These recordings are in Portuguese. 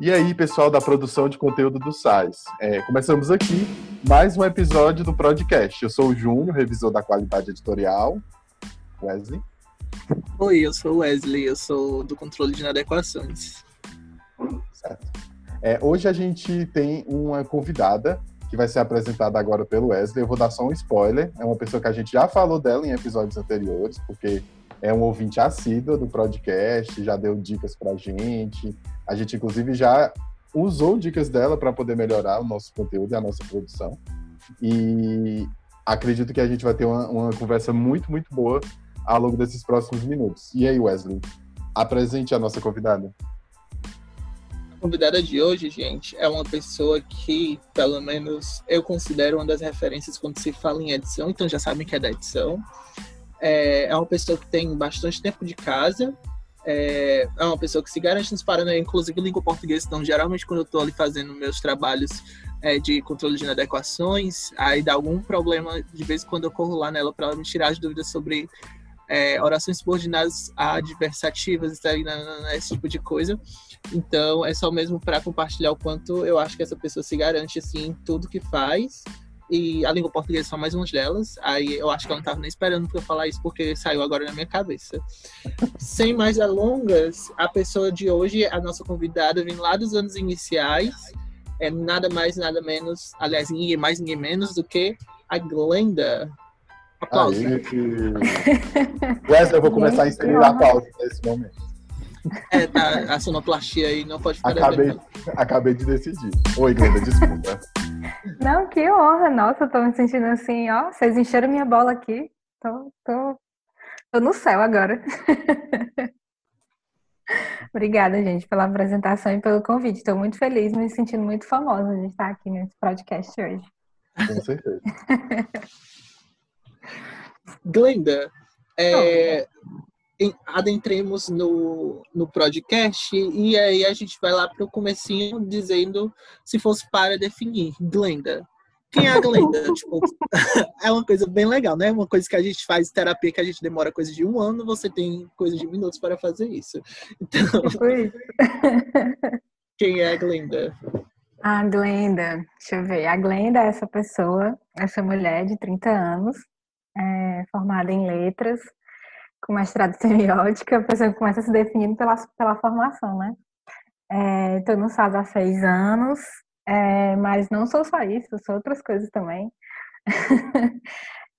E aí, pessoal da produção de conteúdo do SAIS. É, começamos aqui mais um episódio do podcast. Eu sou o Júnior, revisor da qualidade editorial. Wesley. Oi, eu sou o Wesley, eu sou do controle de inadequações. Certo. É, hoje a gente tem uma convidada que vai ser apresentada agora pelo Wesley. Eu vou dar só um spoiler. É uma pessoa que a gente já falou dela em episódios anteriores, porque é um ouvinte assíduo do podcast, já deu dicas pra gente. A gente, inclusive, já usou dicas dela para poder melhorar o nosso conteúdo e a nossa produção. E acredito que a gente vai ter uma, uma conversa muito, muito boa ao longo desses próximos minutos. E aí, Wesley, apresente a nossa convidada. A convidada de hoje, gente, é uma pessoa que, pelo menos, eu considero uma das referências quando se fala em edição, então já sabem que é da edição é, é uma pessoa que tem bastante tempo de casa, é, é uma pessoa que se garante nos Paraná, inclusive língua portuguesa, então geralmente quando eu estou ali fazendo meus trabalhos é, de controle de inadequações, aí dá algum problema, de vez em quando eu corro lá nela para me tirar as dúvidas sobre é, orações subordinadas adversativas, esse tipo de coisa. Então é só mesmo para compartilhar o quanto eu acho que essa pessoa se garante assim em tudo que faz e a língua portuguesa são mais umas delas. Aí eu acho que ela não estava nem esperando para eu falar isso, porque saiu agora na minha cabeça. Sem mais alongas, a pessoa de hoje, a nossa convidada, vem lá dos anos iniciais, é nada mais, nada menos, aliás, ninguém mais, ninguém menos do que a Glenda. Aplausos. Wesley, eu vou começar a inserir a pausa nesse momento. É, tá, a sonoplastia aí não pode ficar acabei, acabei de decidir. Oi, Glenda, desculpa. Não, que honra. Nossa, eu tô me sentindo assim, ó. Vocês encheram minha bola aqui. Tô, tô, tô no céu agora. Obrigada, gente, pela apresentação e pelo convite. Estou muito feliz, me sentindo muito famosa de estar aqui nesse podcast hoje. Com certeza. Glenda, é, adentremos no, no podcast e aí a gente vai lá para o comecinho dizendo se fosse para definir Glenda. Quem é a Glenda? tipo, é uma coisa bem legal, né? Uma coisa que a gente faz terapia que a gente demora coisa de um ano, você tem coisa de minutos para fazer isso. Então, quem é a Glenda? A Glenda, deixa eu ver. A Glenda é essa pessoa, essa mulher de 30 anos, é, formada em letras, com mestrado em semiótica, a pessoa começa se definindo pela, pela formação, né? Estou é, no SAS há seis anos, é, mas não sou só isso, sou outras coisas também.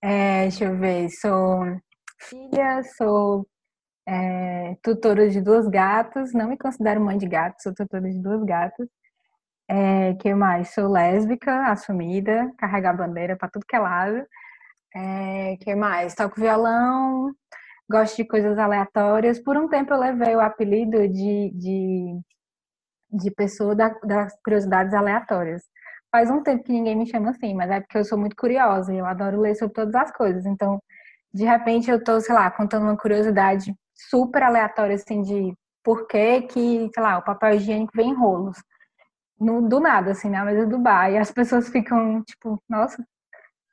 é, deixa eu ver, sou filha, sou é, tutora de duas gatas, não me considero mãe de gatos, sou tutora de duas gatas. É, que mais? Sou lésbica, assumida, carregar bandeira para tudo que é lado. É, que mais? Toco violão, gosto de coisas aleatórias. Por um tempo eu levei o apelido de, de, de pessoa da, das curiosidades aleatórias. Faz um tempo que ninguém me chama assim, mas é porque eu sou muito curiosa e eu adoro ler sobre todas as coisas. Então, de repente eu tô, sei lá, contando uma curiosidade super aleatória, assim, de por que que, sei lá, o papel higiênico vem em rolos. No, do nada, assim, na mesa do bar. E as pessoas ficam, tipo, nossa,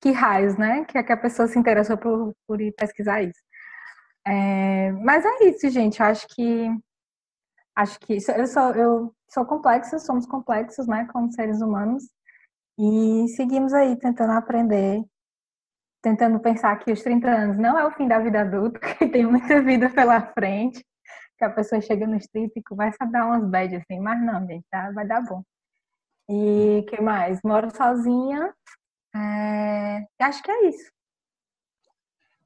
que raios, né? Que, é que a pessoa se interessou por, por ir pesquisar isso. É, mas é isso, gente. Eu acho que acho que eu sou eu sou complexa, somos complexos, né, como seres humanos. E seguimos aí tentando aprender, tentando pensar que os 30 anos não é o fim da vida adulta, que tem muita vida pela frente, que a pessoa chega nos 30 e começa a dar umas bad assim, mas não, gente, tá? vai dar bom. E que mais? Moro sozinha. É... Acho que é isso.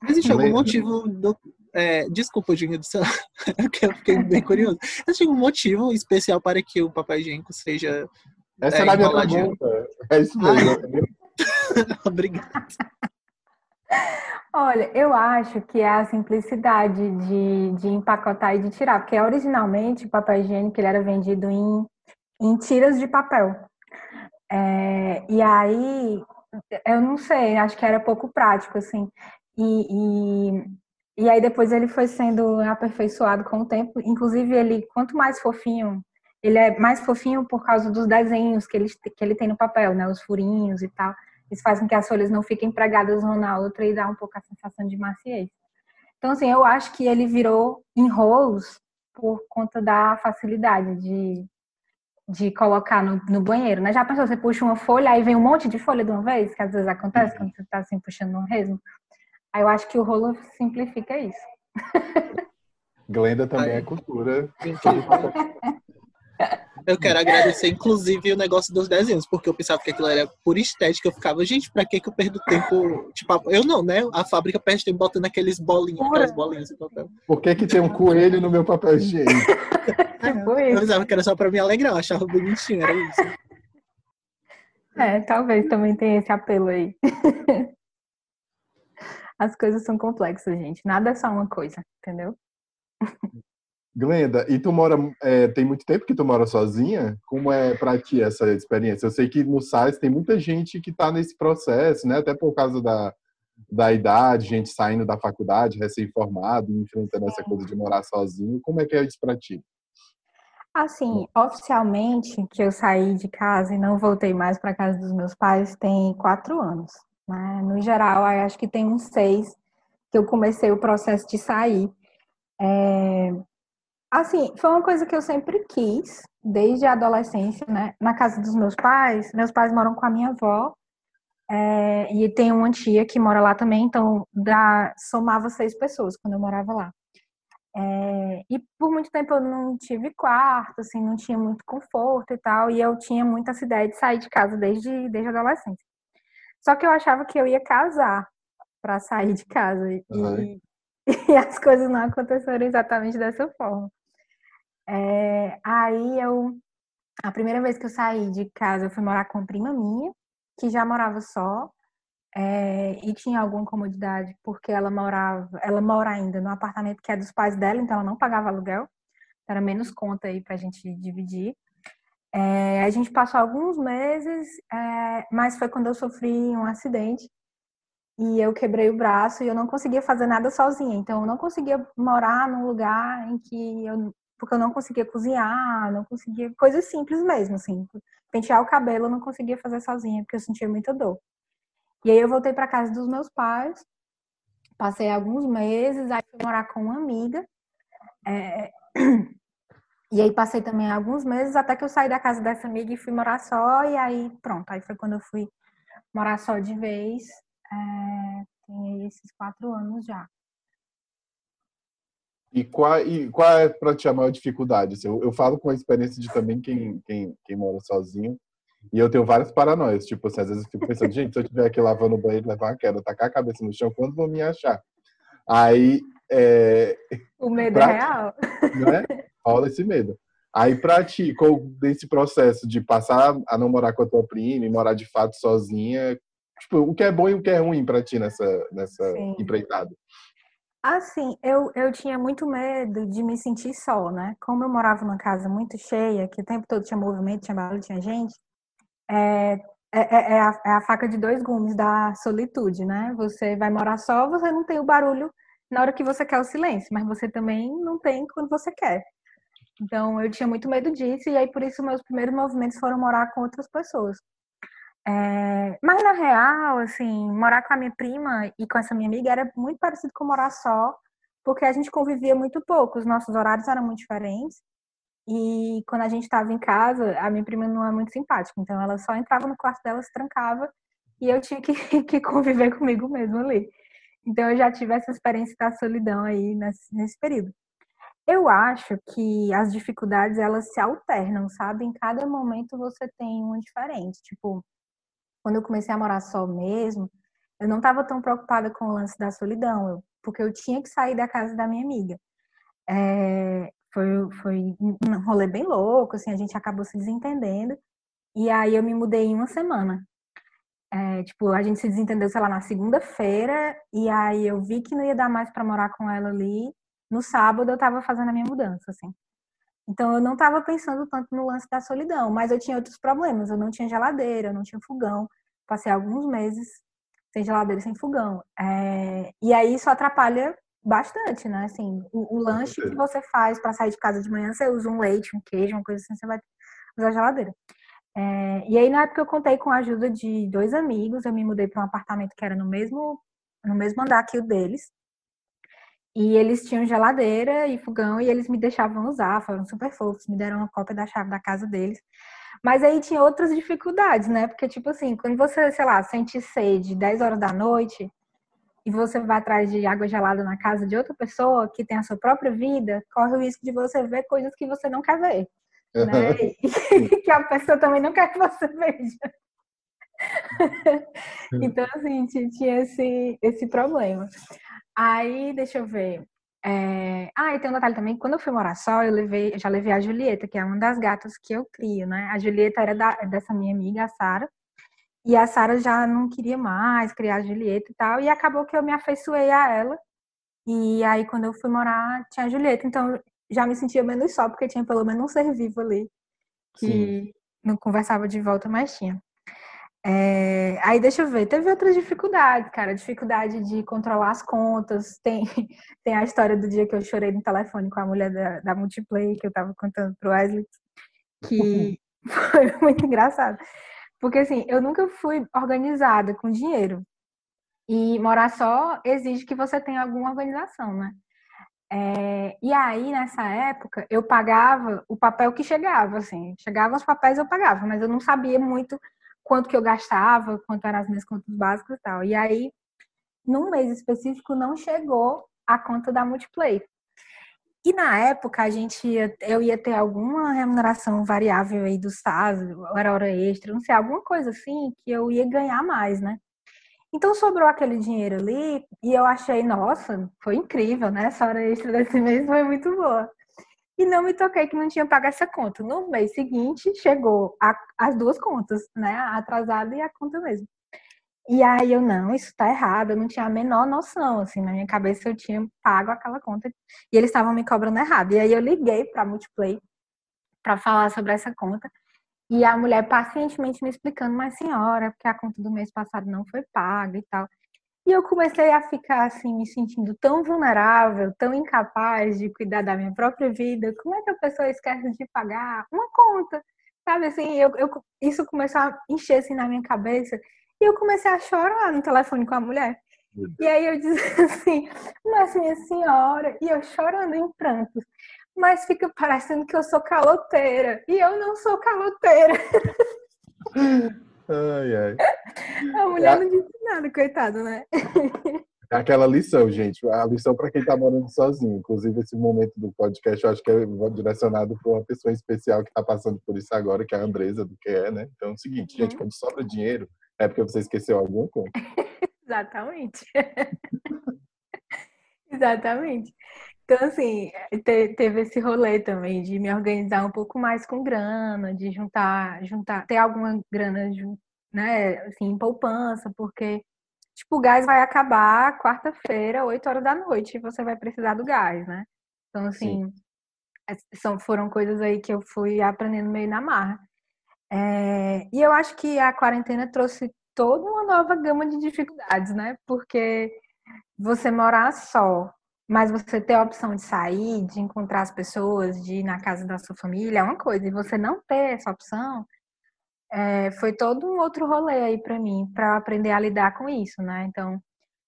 Existe algum motivo do, é, desculpa, Júnior do céu, eu fiquei bem curioso. Existe algum motivo especial para que o papai higiênico seja. Essa é, era a minha pergunta. É isso mesmo. Ah. Obrigada. Olha, eu acho que é a simplicidade de, de empacotar e de tirar, porque originalmente o papel higiênico ele era vendido em, em tiras de papel. É, e aí, eu não sei, acho que era pouco prático, assim. E, e, e aí depois ele foi sendo aperfeiçoado com o tempo. Inclusive, ele, quanto mais fofinho, ele é mais fofinho por causa dos desenhos que ele, que ele tem no papel, né? Os furinhos e tal. Isso faz com que as folhas não fiquem pregadas uma na outra e dá um pouco a sensação de maciez. Então, assim, eu acho que ele virou enrolos por conta da facilidade de, de colocar no, no, banheiro, né? Já pensou, você puxa uma folha, aí vem um monte de folha de uma vez, que às vezes acontece uhum. quando você tá assim puxando um resmo. Aí eu acho que o rolo simplifica isso. Glenda também é cultura. Eu quero agradecer, inclusive, o negócio dos desenhos, porque eu pensava que aquilo era por estética. Eu ficava, gente, pra que, que eu perdo tempo? Tipo, eu não, né? A fábrica perde tempo botando aqueles bolinhos, aquelas bolinhas de papel. Por que, que tem um coelho no meu papel higiênico? tipo eu pensava que era só pra me alegrar, eu achava bonitinho, era isso. É, talvez também tenha esse apelo aí. As coisas são complexas, gente. Nada é só uma coisa, entendeu? Glenda, e tu mora, é, tem muito tempo que tu mora sozinha? Como é para ti essa experiência? Eu sei que no SAIS tem muita gente que está nesse processo, né? Até por causa da, da idade, gente saindo da faculdade, recém-formado, enfrentando essa coisa de morar sozinho. Como é que é isso para ti? Assim, oficialmente, que eu saí de casa e não voltei mais para casa dos meus pais, tem quatro anos. Né? No geral, acho que tem uns seis que eu comecei o processo de sair. É, Assim, foi uma coisa que eu sempre quis, desde a adolescência, né? Na casa dos meus pais, meus pais moram com a minha avó, é, e tem uma tia que mora lá também, então dá, somava seis pessoas quando eu morava lá. É, e por muito tempo eu não tive quarto, assim, não tinha muito conforto e tal, e eu tinha muita essa ideia de sair de casa desde, desde a adolescência. Só que eu achava que eu ia casar para sair de casa, e, uhum. e as coisas não aconteceram exatamente dessa forma. É, aí eu, a primeira vez que eu saí de casa, eu fui morar com uma prima minha, que já morava só, é, e tinha alguma comodidade, porque ela morava, ela mora ainda no apartamento que é dos pais dela, então ela não pagava aluguel, era menos conta aí pra gente dividir. É, a gente passou alguns meses, é, mas foi quando eu sofri um acidente e eu quebrei o braço e eu não conseguia fazer nada sozinha. Então, eu não conseguia morar num lugar em que eu porque eu não conseguia cozinhar, não conseguia, coisas simples mesmo, assim. Pentear o cabelo eu não conseguia fazer sozinha, porque eu sentia muita dor. E aí eu voltei para casa dos meus pais, passei alguns meses, aí fui morar com uma amiga. É... E aí passei também alguns meses até que eu saí da casa dessa amiga e fui morar só, e aí pronto, aí foi quando eu fui morar só de vez. É... Tem esses quatro anos já. E qual, e qual é para ti a maior dificuldade? Assim, eu, eu, falo com a experiência de também quem, quem, quem mora sozinho. E eu tenho várias paranoias. Tipo, assim, às vezes eu fico pensando, gente, se eu estiver aqui lavando o banheiro, levar uma queda, tacar a cabeça no chão, quando vão me achar? Aí. É, o medo é real. Né? Rola esse medo. Aí, pra ti, com desse processo de passar a não morar com a tua prima e morar de fato sozinha, tipo, o que é bom e o que é ruim pra ti nessa, nessa empreitada? Assim, eu, eu tinha muito medo de me sentir só, né? Como eu morava numa casa muito cheia, que o tempo todo tinha movimento, tinha barulho, tinha gente, é, é, é, é, a, é a faca de dois gumes da solitude, né? Você vai morar só, você não tem o barulho na hora que você quer o silêncio, mas você também não tem quando você quer. Então, eu tinha muito medo disso, e aí por isso meus primeiros movimentos foram morar com outras pessoas. É, mas na real, assim, morar com a minha prima e com essa minha amiga era muito parecido com morar só, porque a gente convivia muito pouco, os nossos horários eram muito diferentes. E quando a gente estava em casa, a minha prima não é muito simpática, então ela só entrava no quarto dela, se trancava e eu tinha que, que conviver comigo mesmo ali. Então eu já tive essa experiência da solidão aí nesse, nesse período. Eu acho que as dificuldades elas se alternam, sabe? Em cada momento você tem uma diferente. Tipo, quando eu comecei a morar só mesmo, eu não estava tão preocupada com o lance da solidão, eu, porque eu tinha que sair da casa da minha amiga. É, foi, foi um rolê bem louco, assim, a gente acabou se desentendendo. E aí eu me mudei em uma semana. É, tipo, a gente se desentendeu, sei lá, na segunda-feira, e aí eu vi que não ia dar mais para morar com ela ali. No sábado eu tava fazendo a minha mudança, assim. Então eu não estava pensando tanto no lance da solidão, mas eu tinha outros problemas. Eu não tinha geladeira, eu não tinha fogão. Passei alguns meses sem geladeira, sem fogão. É... E aí isso atrapalha bastante, né? Assim, o, o lanche que você faz para sair de casa de manhã, você usa um leite, um queijo, uma coisa assim, você vai usar geladeira. É... E aí na época eu contei com a ajuda de dois amigos, eu me mudei para um apartamento que era no mesmo no mesmo andar que o deles. E eles tinham geladeira e fogão e eles me deixavam usar, foram super fofos, me deram uma cópia da chave da casa deles. Mas aí tinha outras dificuldades, né? Porque, tipo assim, quando você, sei lá, sente sede 10 horas da noite e você vai atrás de água gelada na casa de outra pessoa que tem a sua própria vida, corre o risco de você ver coisas que você não quer ver. Né? E que a pessoa também não quer que você veja. então, assim, tinha esse, esse problema. Aí, deixa eu ver. É... Ah, e tem um detalhe também, quando eu fui morar só, eu levei, eu já levei a Julieta, que é uma das gatas que eu crio, né? A Julieta era da, dessa minha amiga, a Sara. E a Sara já não queria mais criar a Julieta e tal, e acabou que eu me afeiçoei a ela. E aí, quando eu fui morar, tinha a Julieta, então já me sentia menos só, porque tinha pelo menos um ser vivo ali que Sim. não conversava de volta, mas tinha. É, aí deixa eu ver, teve outras dificuldades, cara, dificuldade de controlar as contas, tem, tem a história do dia que eu chorei no telefone com a mulher da, da Multiplay, que eu tava contando pro Wesley, que foi muito engraçado, porque assim, eu nunca fui organizada com dinheiro, e morar só exige que você tenha alguma organização, né? É, e aí, nessa época, eu pagava o papel que chegava, assim, chegavam os papéis eu pagava, mas eu não sabia muito quanto que eu gastava, quanto eram as minhas contas básicas e tal. E aí, num mês específico, não chegou a conta da Multiplay. E na época a gente ia, eu ia ter alguma remuneração variável aí do SAS, era hora extra, não sei, alguma coisa assim que eu ia ganhar mais, né? Então sobrou aquele dinheiro ali e eu achei, nossa, foi incrível, né? Essa hora extra desse mês foi muito boa e não me toquei que não tinha pago essa conta. No mês seguinte, chegou a, as duas contas, né? A atrasada e a conta mesmo. E aí eu, não, isso tá errado, eu não tinha a menor noção, assim, na minha cabeça eu tinha pago aquela conta e eles estavam me cobrando errado. E aí eu liguei pra Multiplay para falar sobre essa conta e a mulher pacientemente me explicando, mas senhora, porque a conta do mês passado não foi paga e tal. E eu comecei a ficar assim, me sentindo tão vulnerável, tão incapaz de cuidar da minha própria vida. Como é que a pessoa esquece de pagar uma conta? Sabe assim, eu, eu, isso começou a encher assim na minha cabeça. E eu comecei a chorar no telefone com a mulher. E aí eu disse assim, mas minha senhora, e eu chorando em prantos, mas fica parecendo que eu sou caloteira. E eu não sou caloteira. Ai, ai. A mulher é não disse nada, coitado, né? É aquela lição, gente. A lição para quem está morando sozinho. Inclusive, esse momento do podcast eu acho que é direcionado para uma pessoa especial que está passando por isso agora, que é a Andresa, do que é, né? Então é o seguinte, uhum. gente, quando sobra dinheiro, é porque você esqueceu alguma coisa. Exatamente. Exatamente. Então, assim, te, teve esse rolê também de me organizar um pouco mais com grana, de juntar, juntar, ter alguma grana, né, assim, em poupança, porque, tipo, o gás vai acabar quarta-feira, 8 horas da noite, e você vai precisar do gás, né? Então, assim, são, foram coisas aí que eu fui aprendendo meio na marra. É, e eu acho que a quarentena trouxe toda uma nova gama de dificuldades, né? Porque você morar só, mas você ter a opção de sair, de encontrar as pessoas, de ir na casa da sua família é uma coisa, e você não ter essa opção é, foi todo um outro rolê aí para mim, para aprender a lidar com isso, né? Então,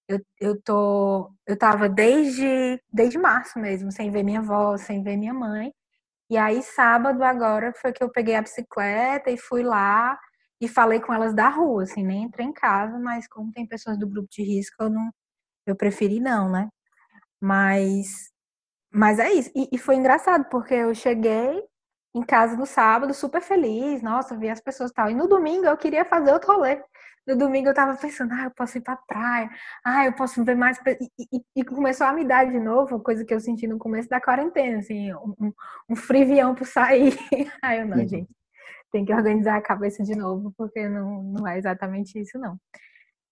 eu, eu tô, eu tava desde, desde março mesmo, sem ver minha avó, sem ver minha mãe, e aí sábado agora foi que eu peguei a bicicleta e fui lá e falei com elas da rua, assim, nem entrei em casa, mas como tem pessoas do grupo de risco, eu não, eu preferi não, né? Mas, mas é isso. E, e, foi engraçado, porque eu cheguei em casa no sábado super feliz, nossa, vi as pessoas e tal. E no domingo eu queria fazer outro rolê. No domingo eu tava pensando, ah, eu posso ir pra praia, ah, eu posso ver mais. E, e, e começou a me dar de novo, coisa que eu senti no começo da quarentena, assim, um, um, frivião por sair. Aí eu, não, Sim. gente, tem que organizar a cabeça de novo, porque não, não é exatamente isso, não.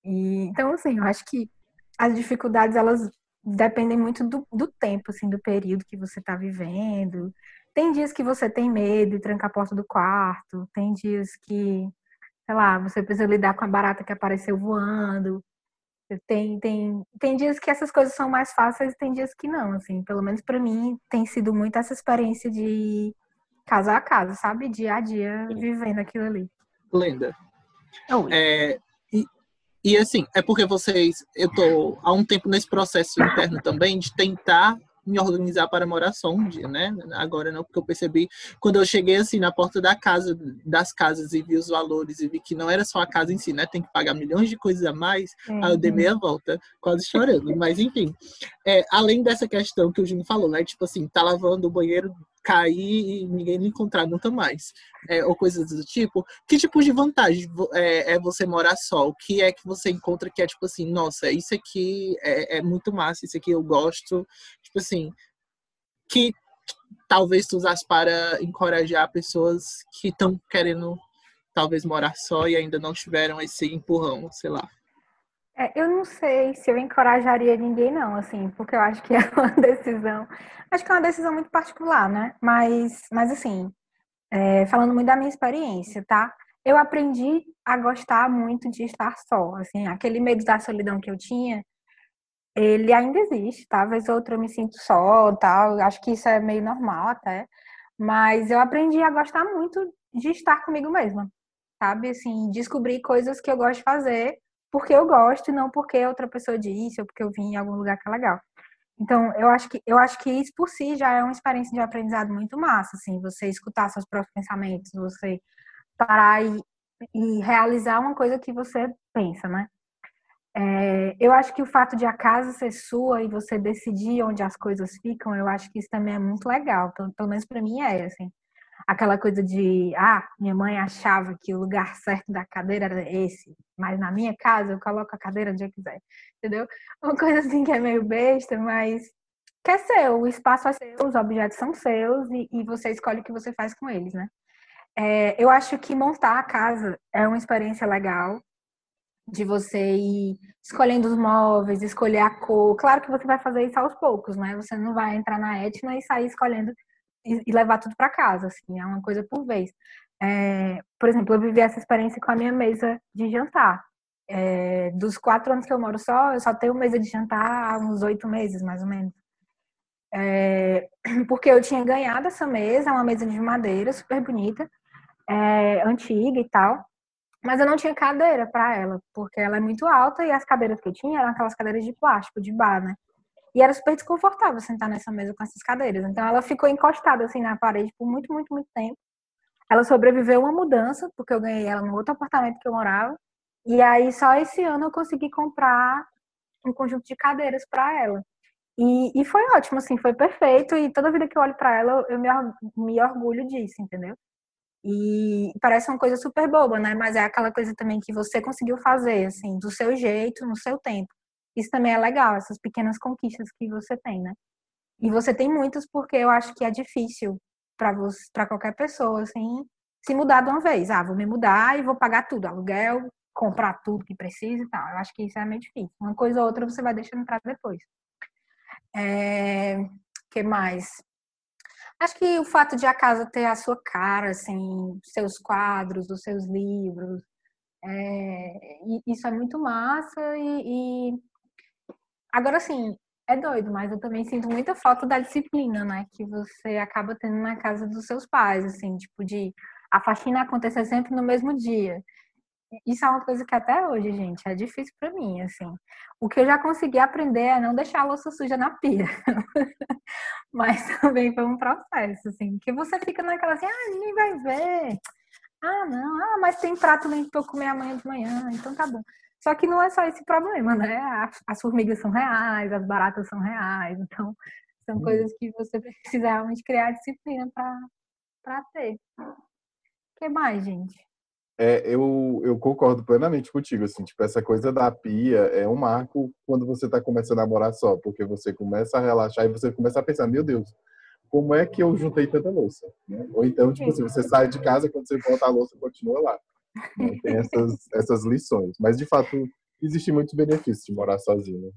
E, então, assim, eu acho que as dificuldades, elas dependem muito do, do tempo, assim, do período que você está vivendo. Tem dias que você tem medo de trancar a porta do quarto, tem dias que, sei lá, você precisa lidar com a barata que apareceu voando. Tem, tem, tem dias que essas coisas são mais fáceis tem dias que não, assim. Pelo menos para mim tem sido muito essa experiência de casa a casa, sabe? Dia a dia, vivendo aquilo ali. Lenda. É, E assim, é porque vocês, eu tô há um tempo nesse processo interno também de tentar me organizar para morar só um dia, né? Agora não, porque eu percebi quando eu cheguei assim na porta da casa, das casas e vi os valores e vi que não era só a casa em si, né? Tem que pagar milhões de coisas a mais. Uhum. Aí eu dei meia volta, quase chorando. Mas enfim, é, além dessa questão que o Júnior falou, né? Tipo assim, tá lavando o banheiro cair e ninguém me encontrar nunca mais, é, ou coisas do tipo. Que tipo de vantagem é, é, você morar só? O que é que você encontra que é tipo assim, nossa, isso aqui é, é muito massa, isso aqui eu gosto, tipo assim, que talvez tu usasse para encorajar pessoas que estão querendo talvez morar só e ainda não tiveram esse empurrão, sei lá. É, eu não sei se eu encorajaria ninguém, não, assim, porque eu acho que é uma decisão. Acho que é uma decisão muito particular, né? Mas, mas assim, é, falando muito da minha experiência, tá? Eu aprendi a gostar muito de estar só. Assim, aquele medo da solidão que eu tinha, ele ainda existe. Tá? Talvez outra eu me sinto só, tal. Acho que isso é meio normal até. Mas eu aprendi a gostar muito de estar comigo mesma, sabe? Assim, descobrir coisas que eu gosto de fazer porque eu gosto e não porque outra pessoa disse ou porque eu vim em algum lugar que é legal. Então, eu acho que eu acho que isso por si já é uma experiência de aprendizado muito massa, assim, você escutar seus próprios pensamentos, você parar e, e realizar uma coisa que você pensa, né? É, eu acho que o fato de a casa ser sua e você decidir onde as coisas ficam, eu acho que isso também é muito legal. Pelo, pelo menos para mim é assim aquela coisa de, ah, minha mãe achava que o lugar certo da cadeira era esse, mas na minha casa eu coloco a cadeira onde eu quiser, entendeu? Uma coisa assim que é meio besta, mas que é seu, o espaço é seu, os objetos são seus e, e você escolhe o que você faz com eles, né? É, eu acho que montar a casa é uma experiência legal de você ir escolhendo os móveis, escolher a cor. Claro que você vai fazer isso aos poucos, né? Você não vai entrar na Etna e sair escolhendo e, levar tudo para casa, assim, é uma coisa por vez. É, por exemplo, eu vivi essa experiência com a minha mesa de jantar. É, dos quatro anos que eu moro só, eu só tenho mesa de jantar há uns oito meses, mais ou menos. É, porque eu tinha ganhado essa mesa, uma mesa de madeira super bonita, é, antiga e tal, mas eu não tinha cadeira para ela, porque ela é muito alta e as cadeiras que eu tinha eram aquelas cadeiras de plástico, de bar, né? E era super desconfortável sentar nessa mesa com essas cadeiras. Então ela ficou encostada assim na parede por muito, muito, muito tempo. Ela sobreviveu uma mudança, porque eu ganhei ela no outro apartamento que eu morava. E aí só esse ano eu consegui comprar um conjunto de cadeiras para ela. E, e, foi ótimo, assim, foi perfeito. E toda vida que eu olho para ela, eu me, me orgulho disso, entendeu? E parece uma coisa super boba, né? Mas é aquela coisa também que você conseguiu fazer, assim, do seu jeito, no seu tempo. Isso também é legal, essas pequenas conquistas que você tem, né? E você tem muitas porque eu acho que é difícil para você, para qualquer pessoa, assim, se mudar de uma vez. Ah, vou me mudar e vou pagar tudo, aluguel, comprar tudo que precisa e tal. Eu acho que isso é meio difícil. Uma coisa ou outra você vai deixando para depois. É, que mais? Acho que o fato de a casa ter a sua cara, assim, seus quadros, os seus livros, é, isso é muito massa e, e Agora, assim, é doido, mas eu também sinto muita falta da disciplina, né? Que você acaba tendo na casa dos seus pais, assim, tipo, de a faxina acontecer sempre no mesmo dia. Isso é uma coisa que até hoje, gente, é difícil para mim, assim. O que eu já consegui aprender é não deixar a louça suja na pia. mas também foi um processo, assim, que você fica naquela assim, ah, ninguém vai ver. Ah, não, ah, mas tem prato limpo pra eu comer amanhã de manhã, então tá bom. Só que não é só esse problema, né? As formigas são reais, as baratas são reais, então são hum. coisas que você precisa realmente criar disciplina para ter. O que mais, gente? É, eu, eu concordo plenamente contigo, assim, tipo, essa coisa da pia é um marco quando você está começando a morar só, porque você começa a relaxar e você começa a pensar, meu Deus, como é que eu juntei tanta louça? Né? Ou então, tipo, se você sai de casa, quando você volta a louça continua lá. Né? Tem essas, essas lições. Mas, de fato, existe muitos benefícios de morar sozinho.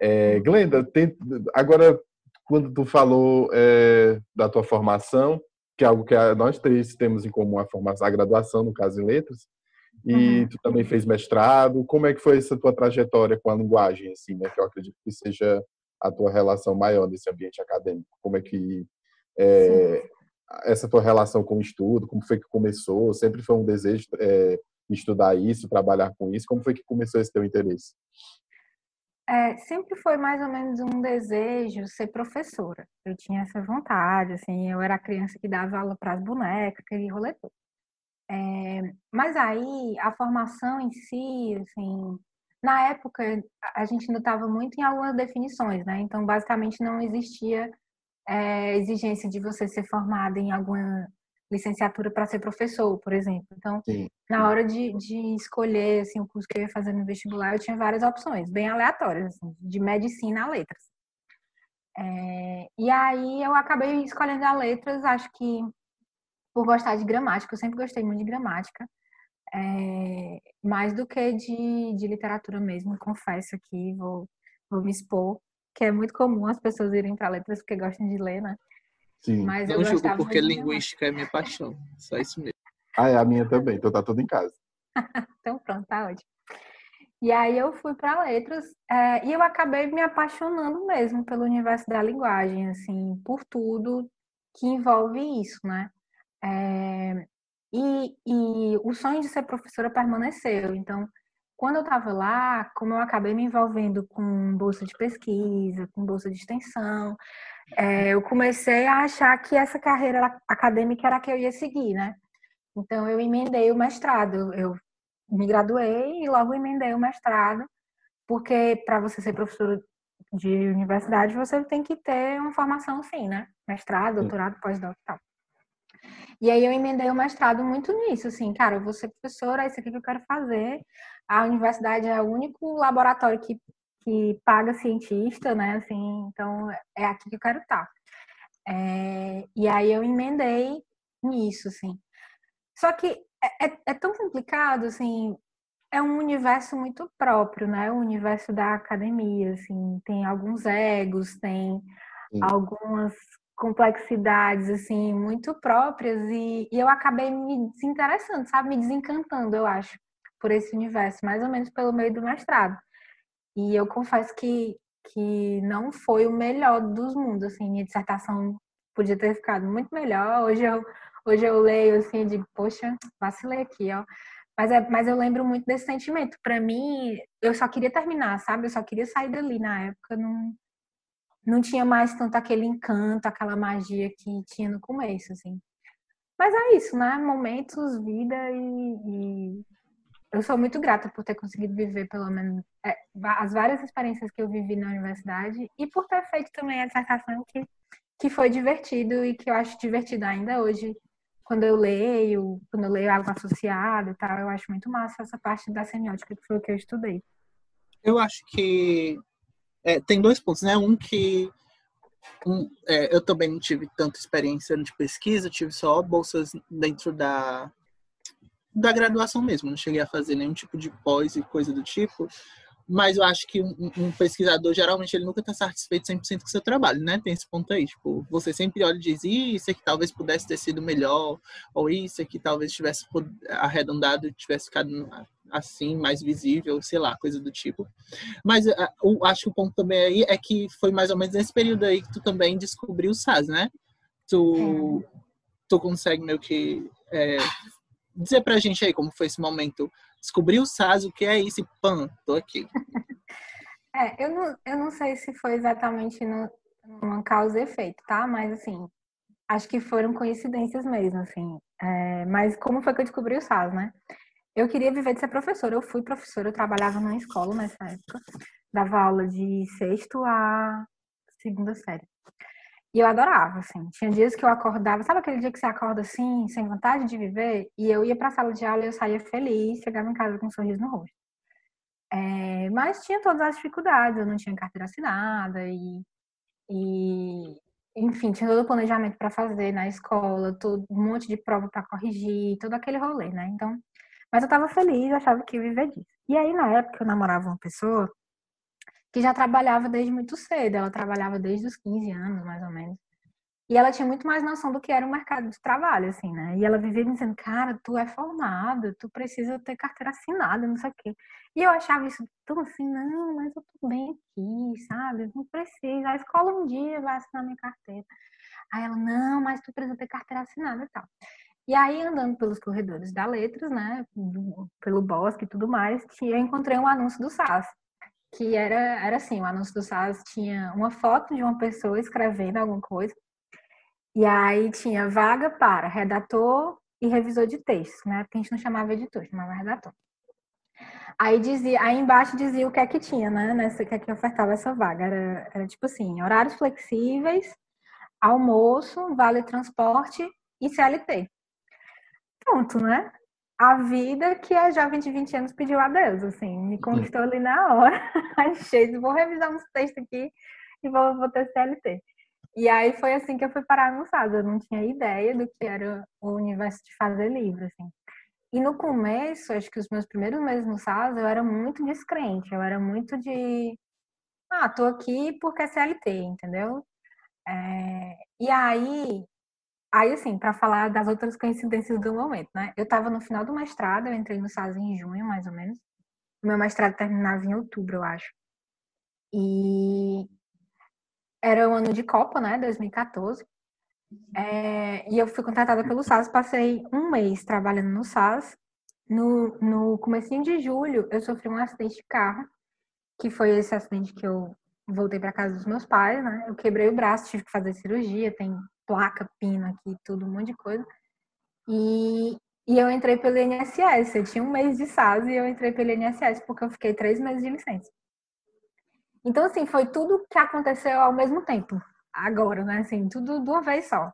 É, Glenda, tem, agora, quando tu falou é, da tua formação, que é algo que nós três temos em comum, a formação, a graduação, no caso, em letras, e uhum. tu também fez mestrado. Como é que foi essa tua trajetória com a linguagem, assim, né? Que eu acredito que seja a tua relação maior nesse ambiente acadêmico. Como é que é, essa tua relação com o estudo, como foi que começou? Sempre foi um desejo é, estudar isso, trabalhar com isso? Como foi que começou esse teu interesse? É, sempre foi mais ou menos um desejo ser professora. Eu tinha essa vontade, assim, eu era criança que dava aula para as bonecas, aquele rolê todo. É, mas aí, a formação em si, assim, na época, a gente ainda estava muito em algumas definições, né? Então, basicamente, não existia é, exigência de você ser formada em alguma licenciatura para ser professor, por exemplo. Então, Sim. na hora de, de escolher assim, o curso que eu ia fazer no vestibular, eu tinha várias opções, bem aleatórias, assim, de medicina a letras. É, e aí eu acabei escolhendo a letras, acho que por gostar de gramática, eu sempre gostei muito de gramática, é, mais do que de, de literatura mesmo, confesso aqui, vou, vou me expor, que é muito comum as pessoas irem para letras porque gostam de ler, né? Sim. Mas eu não julgo porque linguística é minha paixão. Só isso mesmo. Ah, é a minha também, então tá tudo em casa. então pronto, tá ótimo. E aí eu fui para letras é, e eu acabei me apaixonando mesmo pelo universo da linguagem, assim, por tudo que envolve isso, né? É, e, e o sonho de ser professora permaneceu. Então, quando eu estava lá, como eu acabei me envolvendo com bolsa de pesquisa, com bolsa de extensão, é, eu comecei a achar que essa carreira acadêmica era a que eu ia seguir, né? Então, eu emendei o mestrado. Eu me graduei e logo emendei o mestrado, porque para você ser professor de universidade, você tem que ter uma formação assim, né? Mestrado, doutorado, pós-doc e tal. E aí eu emendei o mestrado muito nisso, assim, cara, eu vou ser professora, é isso aqui que eu quero fazer. A universidade é o único laboratório que que paga cientista, né? Assim, então é aqui que eu quero estar. É, e aí eu emendei nisso, assim. Só que é, é, é, tão complicado, assim, é um universo muito próprio, né? O universo da academia, assim, tem alguns egos, tem Sim. algumas complexidades, assim, muito próprias e, e eu acabei me desinteressando, sabe? Me desencantando, eu acho, por esse universo, mais ou menos pelo meio do mestrado. E eu confesso que, que não foi o melhor dos mundos, assim, minha dissertação podia ter ficado muito melhor. Hoje eu, hoje eu leio assim e digo, poxa, vacilei aqui, ó. Mas, é, mas eu lembro muito desse sentimento. Para mim, eu só queria terminar, sabe? Eu só queria sair dali na época. Não, não tinha mais tanto aquele encanto, aquela magia que tinha no começo, assim. Mas é isso, né? Momentos, vida e, e eu sou muito grata por ter conseguido viver, pelo menos, é, as várias experiências que eu vivi na universidade e por ter feito também a dissertação que, que foi divertido e que eu acho divertido ainda hoje. Quando eu leio, quando eu leio algo associado e tal, eu acho muito massa essa parte da semiótica, que foi o que eu estudei. Eu acho que é, tem dois pontos, né? Um que um, é, eu também não tive tanta experiência de pesquisa, tive só bolsas dentro da, da graduação mesmo, não cheguei a fazer nenhum tipo de pós e coisa do tipo, mas eu acho que um, um pesquisador, geralmente, ele nunca está satisfeito 100% com o seu trabalho, né? Tem esse ponto aí, tipo, você sempre olha e diz, isso aqui talvez pudesse ter sido melhor, ou isso aqui talvez tivesse arredondado e tivesse ficado assim, mais visível, sei lá, coisa do tipo. Mas uh, eu acho que o ponto também aí é que foi mais ou menos nesse período aí que tu também descobriu o SAS, né? Tu, é. tu consegue meio que é, dizer pra gente aí como foi esse momento. Descobrir o SAS, o que é isso e pã, tô aqui. É, eu não, eu não sei se foi exatamente no, causa e efeito, tá? Mas assim, acho que foram coincidências mesmo, assim. É, mas como foi que eu descobri o SAS, né? Eu queria viver de ser professora. Eu fui professora, eu trabalhava numa escola nessa época. Dava aula de sexto a segunda série. E eu adorava, assim. Tinha dias que eu acordava, sabe aquele dia que você acorda assim, sem vontade de viver? E eu ia para a sala de aula e eu saía feliz, chegava em casa com um sorriso no rosto. É, mas tinha todas as dificuldades, eu não tinha carteira assinada e, e enfim, tinha todo o planejamento para fazer na escola, todo, um monte de prova para corrigir, todo aquele rolê, né? Então, mas eu estava feliz, achava que ia viver disso. E aí, na época, eu namorava uma pessoa que já trabalhava desde muito cedo. Ela trabalhava desde os 15 anos, mais ou menos. E ela tinha muito mais noção do que era o mercado de trabalho, assim, né? E ela vivia me dizendo, cara, tu é formado, tu precisa ter carteira assinada, não sei o quê. E eu achava isso tão assim, não, mas eu tô bem aqui, sabe? Não precisa. A escola um dia vai assinar minha carteira. Aí ela, não, mas tu precisa ter carteira assinada e tal. E aí, andando pelos corredores da Letras, né, pelo bosque e tudo mais, eu encontrei um anúncio do SAS, que era, era assim, o anúncio do SAS tinha uma foto de uma pessoa escrevendo alguma coisa, e aí tinha vaga para redator e revisor de texto, né, porque a gente não chamava editor, chamava redator. Aí dizia, aí embaixo dizia o que é que tinha, né, nessa, que é que ofertava essa vaga, era, era tipo assim, horários flexíveis, almoço, vale transporte e CLT. Pronto, né? A vida que a jovem de 20 anos pediu a Deus, assim, me conquistou ali na hora. Achei, vou revisar uns textos aqui e vou, vou ter CLT. E aí foi assim que eu fui parar no SAS. Eu não tinha ideia do que era o universo de fazer livro, assim. E no começo, acho que os meus primeiros meses no SAS, eu era muito descrente. Eu era muito de... Ah, tô aqui porque é CLT, entendeu? É... E aí, Aí, assim, para falar das outras coincidências do momento, né? Eu estava no final do mestrado, eu entrei no SAS em junho, mais ou menos. O meu mestrado terminava em outubro, eu acho. E era o ano de Copa, né? 2014. É... e eu fui contratada pelo SAS, passei um mês trabalhando no SAS. No, no comecinho de julho, eu sofri um acidente de carro, que foi esse acidente que eu voltei para casa dos meus pais, né? Eu quebrei o braço, tive que fazer cirurgia, tem placa, pino aqui, tudo, um monte de coisa. E, e eu entrei pelo INSS. Eu tinha um mês de SAS e eu entrei pelo INSS porque eu fiquei três meses de licença. Então, assim, foi tudo que aconteceu ao mesmo tempo. Agora, né? Assim, tudo de uma vez só.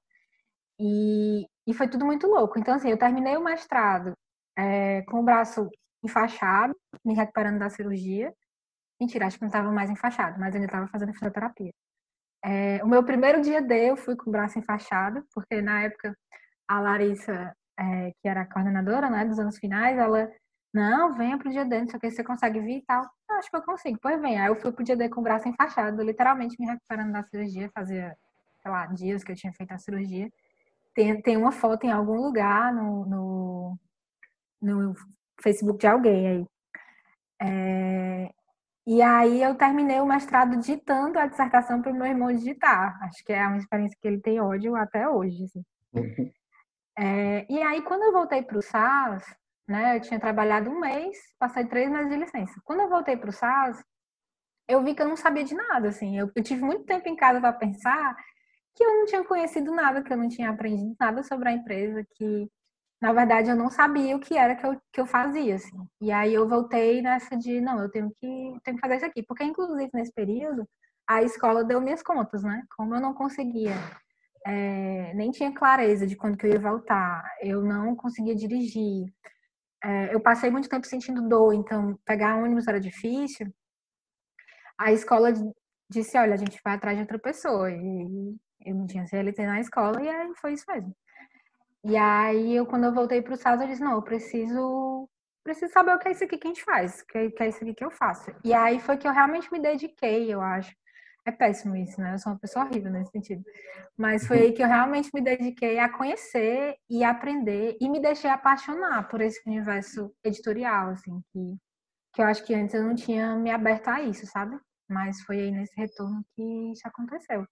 E, e foi tudo muito louco. Então, assim, eu terminei o mestrado é, com o braço enfaixado, me recuperando da cirurgia. Mentira, acho que não estava mais enfaixado, mas ainda estava fazendo fisioterapia. É, o meu primeiro dia D eu fui com o braço enfaixado, porque na época a Larissa, é, que era a coordenadora né, dos anos finais, ela, não, venha pro dia D, não sei o que, você consegue vir e tal. Acho que eu consigo, pois vem. Aí eu fui pro dia D com o braço enfaixado, literalmente me recuperando da cirurgia, fazia, sei lá, dias que eu tinha feito a cirurgia. Tem, tem uma foto em algum lugar no, no, no Facebook de alguém aí. É, e aí eu terminei o mestrado ditando a dissertação para o meu irmão digitar. Acho que é uma experiência que ele tem ódio até hoje. Assim. Uhum. É, e aí, quando eu voltei para o SAS, né, eu tinha trabalhado um mês, passei três meses de licença. Quando eu voltei para o SAS, eu vi que eu não sabia de nada. Assim. Eu, eu tive muito tempo em casa para pensar que eu não tinha conhecido nada, que eu não tinha aprendido nada sobre a empresa, que na verdade, eu não sabia o que era que eu, que eu fazia, assim. E aí eu voltei nessa de, não, eu tenho que, tenho que fazer isso aqui. Porque, inclusive, nesse período, a escola deu minhas contas, né? Como eu não conseguia, é, nem tinha clareza de quando que eu ia voltar, eu não conseguia dirigir. É, eu passei muito tempo sentindo dor, então pegar ônibus era difícil. A escola disse, olha, a gente vai atrás de outra pessoa. E eu não tinha CLT na escola, e aí foi isso mesmo. E aí, eu, quando eu voltei para o SAS, eu disse, não, eu preciso, preciso saber o que é isso aqui que a gente faz, o que, é, que é isso aqui que eu faço. E aí foi que eu realmente me dediquei, eu acho. É péssimo isso, né? Eu sou uma pessoa horrível nesse sentido. Mas foi aí que eu realmente me dediquei a conhecer e aprender e me deixei apaixonar por esse universo editorial, assim, que, que eu acho que antes eu não tinha me aberto a isso, sabe? Mas foi aí nesse retorno que isso aconteceu.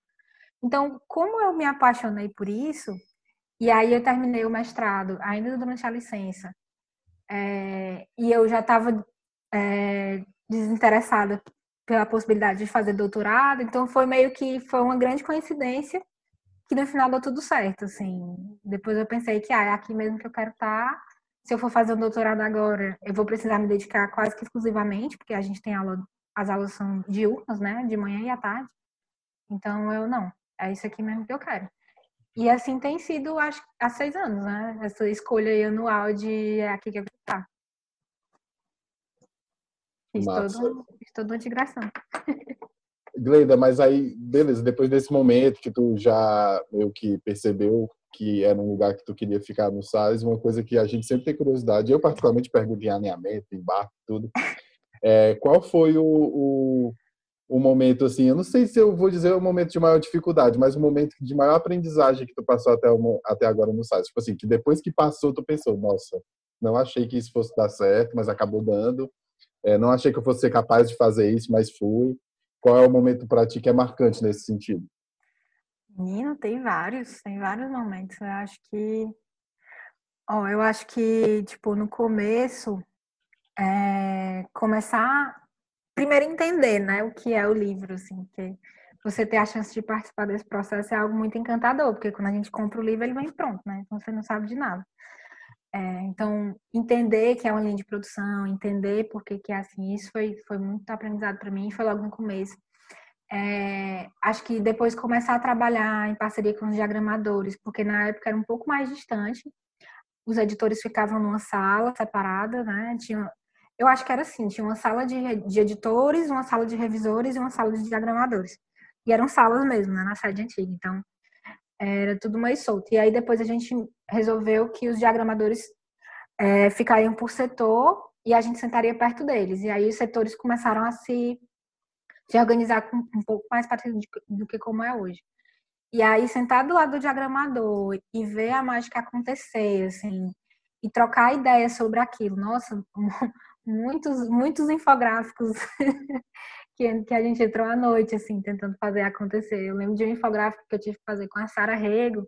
Então, como eu me apaixonei por isso, e aí eu terminei o mestrado, ainda durante a licença. É, e eu já estava é, desinteressada pela possibilidade de fazer doutorado, então foi meio que foi uma grande coincidência que no final deu tudo certo, assim. Depois eu pensei que ah, é aqui mesmo que eu quero estar. Tá. Se eu for fazer um doutorado agora, eu vou precisar me dedicar quase que exclusivamente, porque a gente tem aula, as aulas são diurnas, né, de manhã e à tarde. Então eu não, é isso aqui mesmo que eu quero. E assim tem sido, acho, há seis anos, né? Essa escolha anual de é aqui que eu vou estar. Fiz todo, fiz. Gleida, mas aí, beleza, depois desse momento que tu já meio que percebeu que era um lugar que tu queria ficar no SARS, uma coisa que a gente sempre tem curiosidade, eu particularmente pergunto em alinhamento, em barco, tudo, é, qual foi o, o o momento, assim, eu não sei se eu vou dizer o momento de maior dificuldade, mas o momento de maior aprendizagem que tu passou até, o, até agora no site. Tipo assim, que depois que passou, tu pensou, nossa, não achei que isso fosse dar certo, mas acabou dando. É, não achei que eu fosse ser capaz de fazer isso, mas fui. Qual é o momento para ti que é marcante nesse sentido? Menino, tem vários, tem vários momentos. Eu acho que oh, eu acho que, tipo, no começo, é, começar primeiro entender, né, o que é o livro, assim, que você ter a chance de participar desse processo é algo muito encantador, porque quando a gente compra o livro, ele vem pronto, né, então você não sabe de nada. É, então, entender que é uma linha de produção, entender por que, que é assim, isso foi, foi muito aprendizado para mim, foi logo no começo. É, acho que depois começar a trabalhar em parceria com os diagramadores, porque na época era um pouco mais distante, os editores ficavam numa sala separada, né? Tinha, eu acho que era assim, tinha uma sala de, de editores, uma sala de revisores e uma sala de diagramadores. E eram salas mesmo, né, na sede antiga. Então, era tudo mais solto. E aí depois a gente resolveu que os diagramadores é, ficariam por setor e a gente sentaria perto deles. E aí os setores começaram a se, se organizar com um pouco mais parecido do que como é hoje. E aí sentar do lado do diagramador e ver a mágica acontecer, assim, e trocar ideias sobre aquilo. Nossa, muitos, muitos infográficos que, que a gente entrou à noite, assim, tentando fazer acontecer. Eu lembro de um infográfico que eu tive que fazer com a Sara Rego,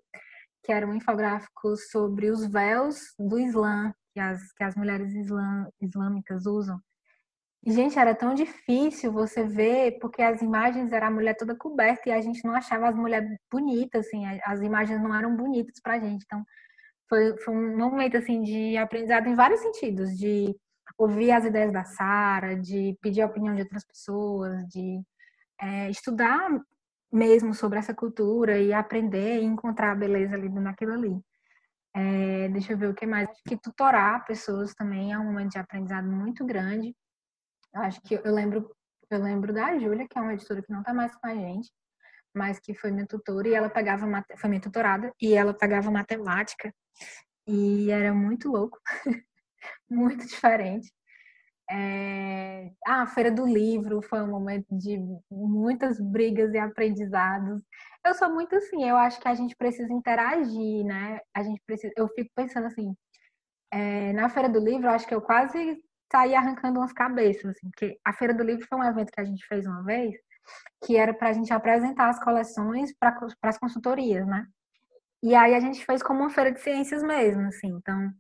que era um infográfico sobre os véus do Islã, que as, que as mulheres islã, islâmicas usam. E, gente, era tão difícil você ver, porque as imagens era a mulher toda coberta e a gente não achava as mulheres bonitas, assim, as imagens não eram bonitas pra gente. Então, foi, foi um momento, assim, de aprendizado em vários sentidos, de ouvir as ideias da Sara, de pedir a opinião de outras pessoas, de é, estudar mesmo sobre essa cultura e aprender e encontrar a beleza ali naquilo ali. É, deixa eu ver o que mais. Acho que tutorar pessoas também é um momento de aprendizado muito grande. Eu acho que eu lembro, eu lembro da Júlia, que é uma editora que não está mais com a gente, mas que foi minha tutora e ela pegava foi minha tutorada e ela pegava matemática e era muito louco. muito diferente. É... Ah, a Feira do Livro foi um momento de muitas brigas e aprendizados. Eu sou muito assim, eu acho que a gente precisa interagir, né? A gente precisa. Eu fico pensando assim, é... na Feira do Livro, eu acho que eu quase saí arrancando umas cabeças, assim, porque a Feira do Livro foi um evento que a gente fez uma vez, que era para a gente apresentar as coleções para as consultorias, né? E aí a gente fez como uma feira de ciências mesmo, assim. Então,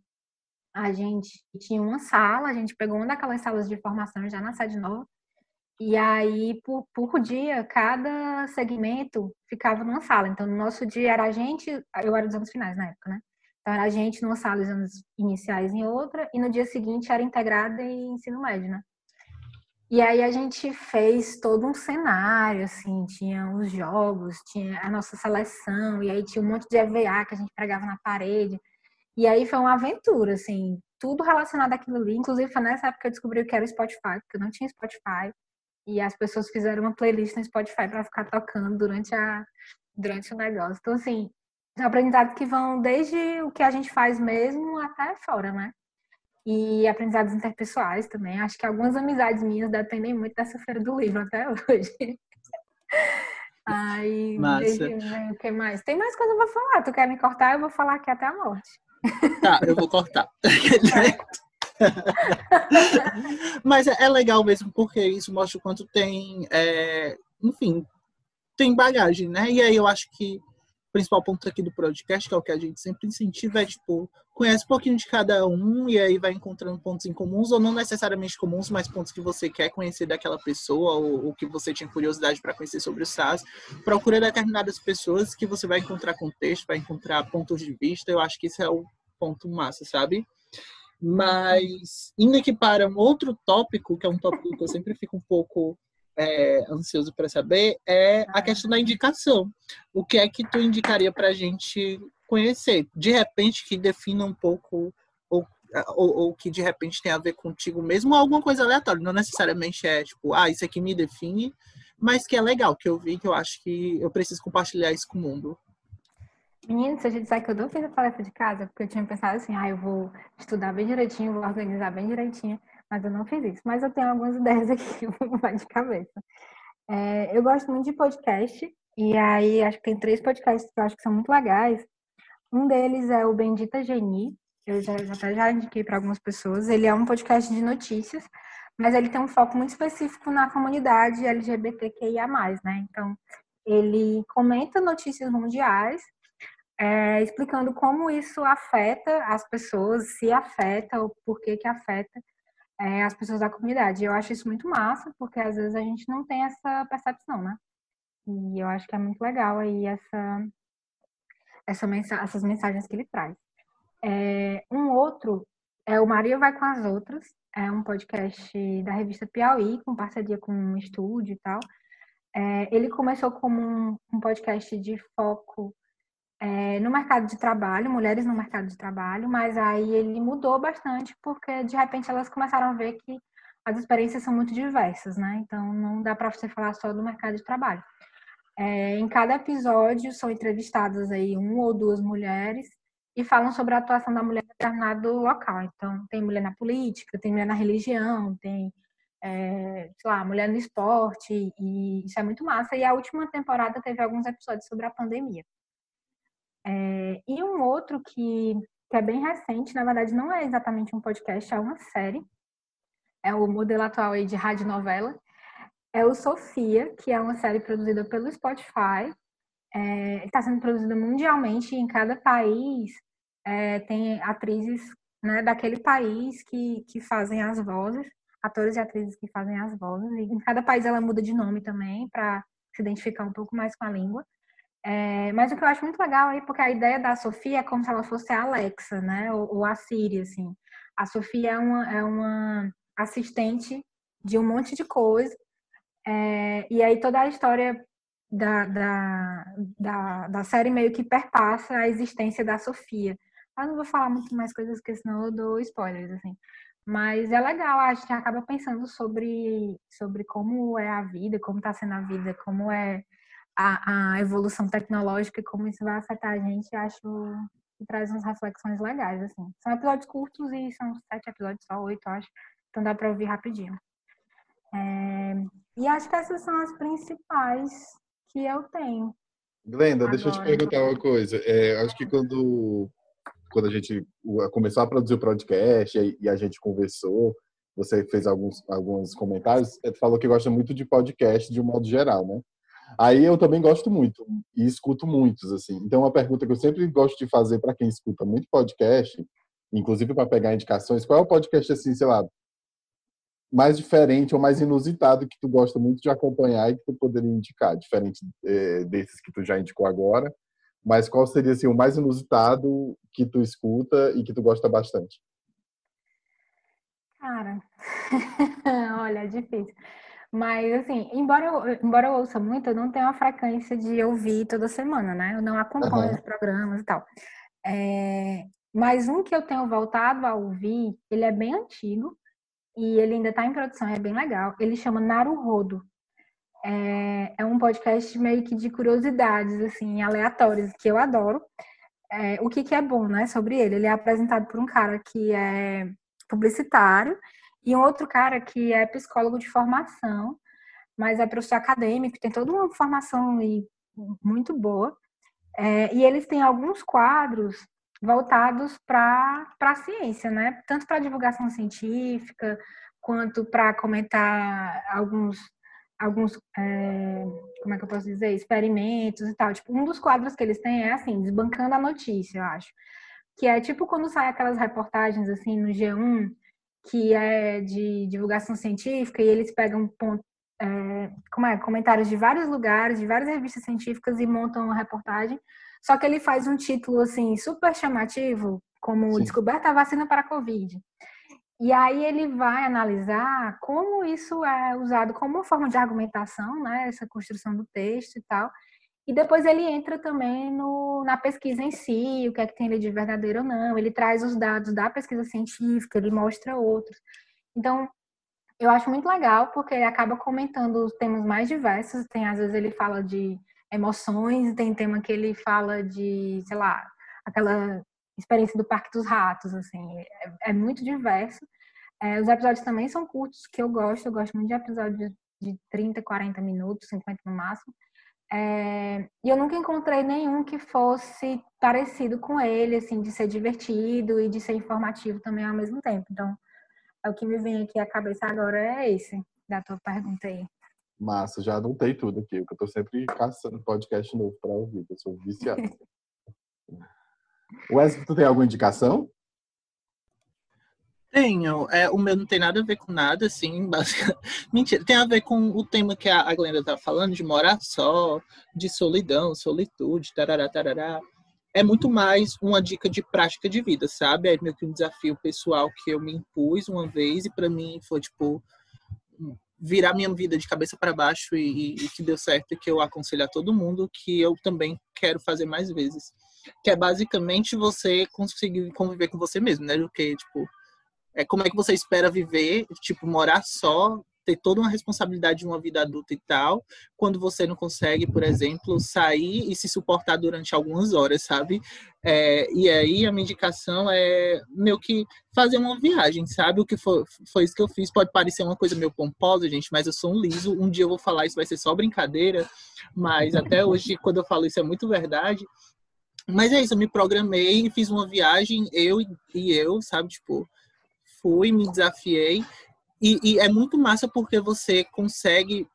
a gente tinha uma sala, a gente pegou uma daquelas salas de formação já na sede nova, e aí, por, por dia, cada segmento ficava numa sala. Então, no nosso dia era a gente, eu era dos anos finais na época, né? Então, era a gente numa sala, os anos iniciais em outra, e no dia seguinte era integrada em ensino médio, né? E aí a gente fez todo um cenário, assim, tinha os jogos, tinha a nossa seleção, e aí tinha um monte de EVA que a gente pregava na parede. E aí foi uma aventura, assim, tudo relacionado àquilo ali. Inclusive, foi nessa época que eu descobri que era o Spotify, porque eu não tinha Spotify. E as pessoas fizeram uma playlist no Spotify para ficar tocando durante, a, durante o negócio. Então, assim, aprendizados que vão desde o que a gente faz mesmo até fora, né? E aprendizados interpessoais também. Acho que algumas amizades minhas dependem muito dessa feira do livro até hoje. Ai, Massa. o que mais? Tem mais coisa pra falar. Tu quer me cortar? Eu vou falar aqui até a morte. Tá, eu vou cortar. Mas é, é legal mesmo, porque isso mostra o quanto tem, é, enfim, tem bagagem, né? E aí eu acho que principal ponto aqui do podcast, que é o que a gente sempre incentiva, é tipo, conhece um pouquinho de cada um e aí vai encontrando pontos em comuns, ou não necessariamente comuns, mas pontos que você quer conhecer daquela pessoa, ou, ou que você tinha curiosidade para conhecer sobre o SAS. Procura determinadas pessoas que você vai encontrar contexto, vai encontrar pontos de vista. Eu acho que isso é o ponto massa, sabe? Mas, indo aqui para um outro tópico, que é um tópico que eu sempre fico um pouco é, ansioso para saber, é a questão da indicação. O que é que tu indicaria para a gente conhecer? De repente, que defina um pouco, ou, ou, ou, que de repente tem a ver contigo mesmo, ou alguma coisa aleatória. Não necessariamente é tipo, ah, isso aqui me define, mas que é legal, que eu vi, que eu acho que eu preciso compartilhar isso com o mundo. Menino, se a gente disser que eu não fiz a tarefa de casa, porque eu tinha pensado assim, ah, eu vou estudar bem direitinho, vou organizar bem direitinho, mas eu não fiz isso. Mas eu tenho algumas ideias aqui de cabeça. É, eu gosto muito de podcast, e aí acho que tem três podcasts que eu acho que são muito legais. Um deles é o Bendita Geni, eu já, já, já indiquei para algumas pessoas. Ele é um podcast de notícias, mas ele tem um foco muito específico na comunidade LGBTQIA+, né? Então, ele comenta notícias mundiais é, explicando como isso afeta as pessoas, se afeta, ou por que que afeta é, as pessoas da comunidade. Eu acho isso muito massa, porque às vezes a gente não tem essa percepção, né? E eu acho que é muito legal aí essa, essa mensa essas mensagens que ele traz. É, um outro é o Maria Vai com as Outras, é um podcast da revista Piauí, com parceria com um estúdio e tal. É, ele começou como um, um podcast de foco é, no mercado de trabalho, mulheres no mercado de trabalho, mas aí ele mudou bastante porque de repente elas começaram a ver que as experiências são muito diversas, né? Então não dá para você falar só do mercado de trabalho. É, em cada episódio são entrevistadas aí uma ou duas mulheres e falam sobre a atuação da mulher em determinado local. Então tem mulher na política, tem mulher na religião, tem é, sei lá, mulher no esporte e isso é muito massa. E a última temporada teve alguns episódios sobre a pandemia. É, e um outro que, que é bem recente, na verdade não é exatamente um podcast, é uma série. É o modelo atual aí de rádio novela. É o Sofia, que é uma série produzida pelo Spotify. Está é, sendo produzida mundialmente em cada país. É, tem atrizes né, daquele país que, que fazem as vozes, atores e atrizes que fazem as vozes. E em cada país ela muda de nome também para se identificar um pouco mais com a língua. É, mas o que eu acho muito legal aí, porque a ideia da Sofia é como se ela fosse a Alexa, né? Ou, ou a Siri, assim. A Sofia é uma, é uma assistente de um monte de coisa. É, e aí toda a história da, da, da, da, série meio que perpassa a existência da Sofia. Eu não vou falar muito mais coisas, porque senão eu dou spoilers, assim. Mas é legal, a gente acaba pensando sobre, sobre como é a vida, como está sendo a vida, como é a, a evolução tecnológica e como isso vai afetar a gente, acho que traz umas reflexões legais, assim. São episódios curtos e são sete episódios, só oito, acho. Então dá para ouvir rapidinho. É, e acho que essas são as principais que eu tenho. Glenda, Agora, deixa eu te perguntar uma coisa. É, acho que quando, quando a gente começou a produzir o podcast e, e a gente conversou, você fez alguns, alguns comentários, falou que gosta muito de podcast de um modo geral, né? Aí eu também gosto muito e escuto muitos, assim. Então, uma pergunta que eu sempre gosto de fazer para quem escuta muito podcast, inclusive para pegar indicações, qual é o podcast, assim, sei lá, mais diferente ou mais inusitado que tu gosta muito de acompanhar e que tu poderia indicar, diferente é, desses que tu já indicou agora, mas qual seria assim, o mais inusitado que tu escuta e que tu gosta bastante? Cara, olha, é difícil. Mas, assim, embora eu, embora eu ouça muito, eu não tenho a frequência de ouvir toda semana, né? Eu não acompanho uhum. os programas e tal. É, mas um que eu tenho voltado a ouvir, ele é bem antigo e ele ainda está em produção, é bem legal. Ele chama Naruhodo. É, é um podcast meio que de curiosidades, assim, aleatórias, que eu adoro. É, o que, que é bom, né, sobre ele? Ele é apresentado por um cara que é publicitário e um outro cara que é psicólogo de formação, mas é professor acadêmico, tem toda uma formação muito boa. É, e eles têm alguns quadros voltados para a ciência, né? Tanto para divulgação científica, quanto para comentar alguns, alguns é, como é que eu posso dizer, experimentos e tal. Tipo, um dos quadros que eles têm é assim, desbancando a notícia, eu acho. Que é tipo quando sai aquelas reportagens assim no G1 que é de divulgação científica, e eles pegam ponto, é, como é, comentários de vários lugares, de várias revistas científicas e montam uma reportagem. Só que ele faz um título assim super chamativo, como Sim. Descoberta a vacina para a Covid. E aí ele vai analisar como isso é usado como uma forma de argumentação, né, essa construção do texto e tal. E depois ele entra também no, na pesquisa em si, o que é que tem ali de verdadeiro ou não. Ele traz os dados da pesquisa científica, ele mostra outros. Então, eu acho muito legal, porque ele acaba comentando os temas mais diversos. Tem, às vezes, ele fala de emoções, tem tema que ele fala de, sei lá, aquela experiência do Parque dos Ratos, assim. É, é muito diverso. É, os episódios também são curtos, que eu gosto. Eu gosto muito de episódios de 30, 40 minutos, 50 no máximo. É, e eu nunca encontrei nenhum que fosse parecido com ele, assim, de ser divertido e de ser informativo também ao mesmo tempo. Então, é o que me vem aqui à cabeça agora é esse, da tua pergunta aí. Massa, já anotei tudo aqui, porque eu tô sempre caçando podcast novo para ouvir, eu sou viciado. Wesley, tu tem alguma indicação? Tenho. É, o meu não tem nada a ver com nada, assim, basicamente. Mentira, tem a ver com o tema que a Glenda tá falando, de morar só, de solidão, solitude, tarará, tarará. É muito mais uma dica de prática de vida, sabe? É meio que um desafio pessoal que eu me impus uma vez e para mim foi, tipo, virar minha vida de cabeça para baixo e, e, que deu certo e que eu aconselho a todo mundo que eu também quero fazer mais vezes. Que é basicamente você conseguir conviver com você mesmo, né? Do que, tipo, é, como é que você espera viver, tipo, morar só, ter toda uma responsabilidade de uma vida adulta e tal, quando você não consegue, por exemplo, sair e se suportar durante algumas horas, sabe? É, e aí a minha indicação é meio que fazer uma viagem, sabe? O que foi, foi isso que eu fiz. Pode parecer uma coisa meio pomposa, gente, mas eu sou um liso. Um dia eu vou falar isso, vai ser só brincadeira, mas até hoje, quando eu falo isso, é muito verdade. Mas é isso, eu me programei e fiz uma viagem, eu e eu, sabe? Tipo, fui, me desafiei. E, e, é muito massa porque você consegue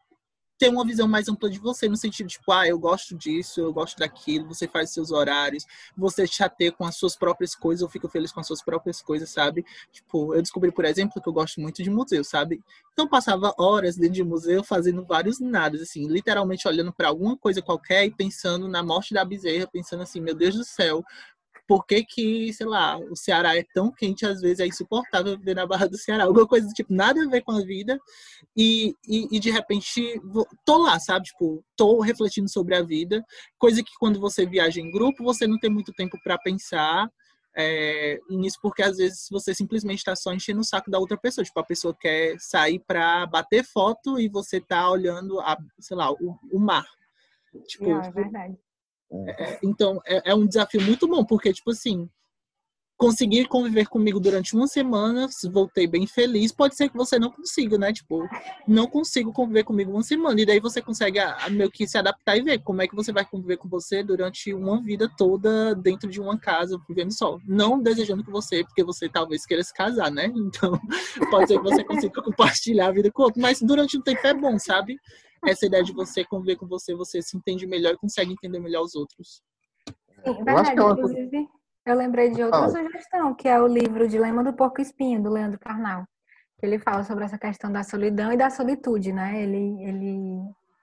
ter uma visão mais ampla de você, no sentido de, tipo, ah, eu gosto disso, eu gosto daquilo, você faz seus horários, você chateia com as suas próprias coisas, eu fico feliz com as suas próprias coisas, sabe? Tipo, eu descobri, por exemplo, que eu gosto muito de museu, sabe? Então passava horas dentro de museu fazendo vários nadas, assim, literalmente olhando para alguma coisa qualquer e pensando na morte da bezerra, pensando assim, meu Deus do céu, por que, que, sei lá, o Ceará é tão quente, às vezes é insuportável viver na Barra do Ceará, alguma coisa do tipo, nada a ver com a vida, e, e, e, de repente tô lá, sabe? Tipo, tô refletindo sobre a vida, coisa que quando você viaja em grupo, você não tem muito tempo para pensar. É, nisso porque às vezes você simplesmente está só enchendo o saco da outra pessoa. Tipo, a pessoa quer sair para bater foto e você tá olhando, a, sei lá, o, o mar. Tipo, não, é verdade. É, então, é, é, um desafio muito bom, porque, tipo assim, conseguir conviver comigo durante uma semana, voltei bem feliz, pode ser que você não consiga, né? Tipo, não consigo conviver comigo uma semana, e daí você consegue a, a, meio que se adaptar e ver como é que você vai conviver com você durante uma vida toda dentro de uma casa, vivendo só. Não desejando que você, porque você talvez queira se casar, né? Então, pode ser que você consiga compartilhar a vida com outro, mas durante um tempo é bom, sabe? essa ideia de você conviver com você, você se entende melhor e consegue entender melhor os outros. Sim, verdade. Eu Inclusive, eu lembrei de outra ah. sugestão, que é o livro Dilema do Porco Espinho, do Leandro Carnal. Que ele fala sobre essa questão da solidão e da solitude, né? Ele, ele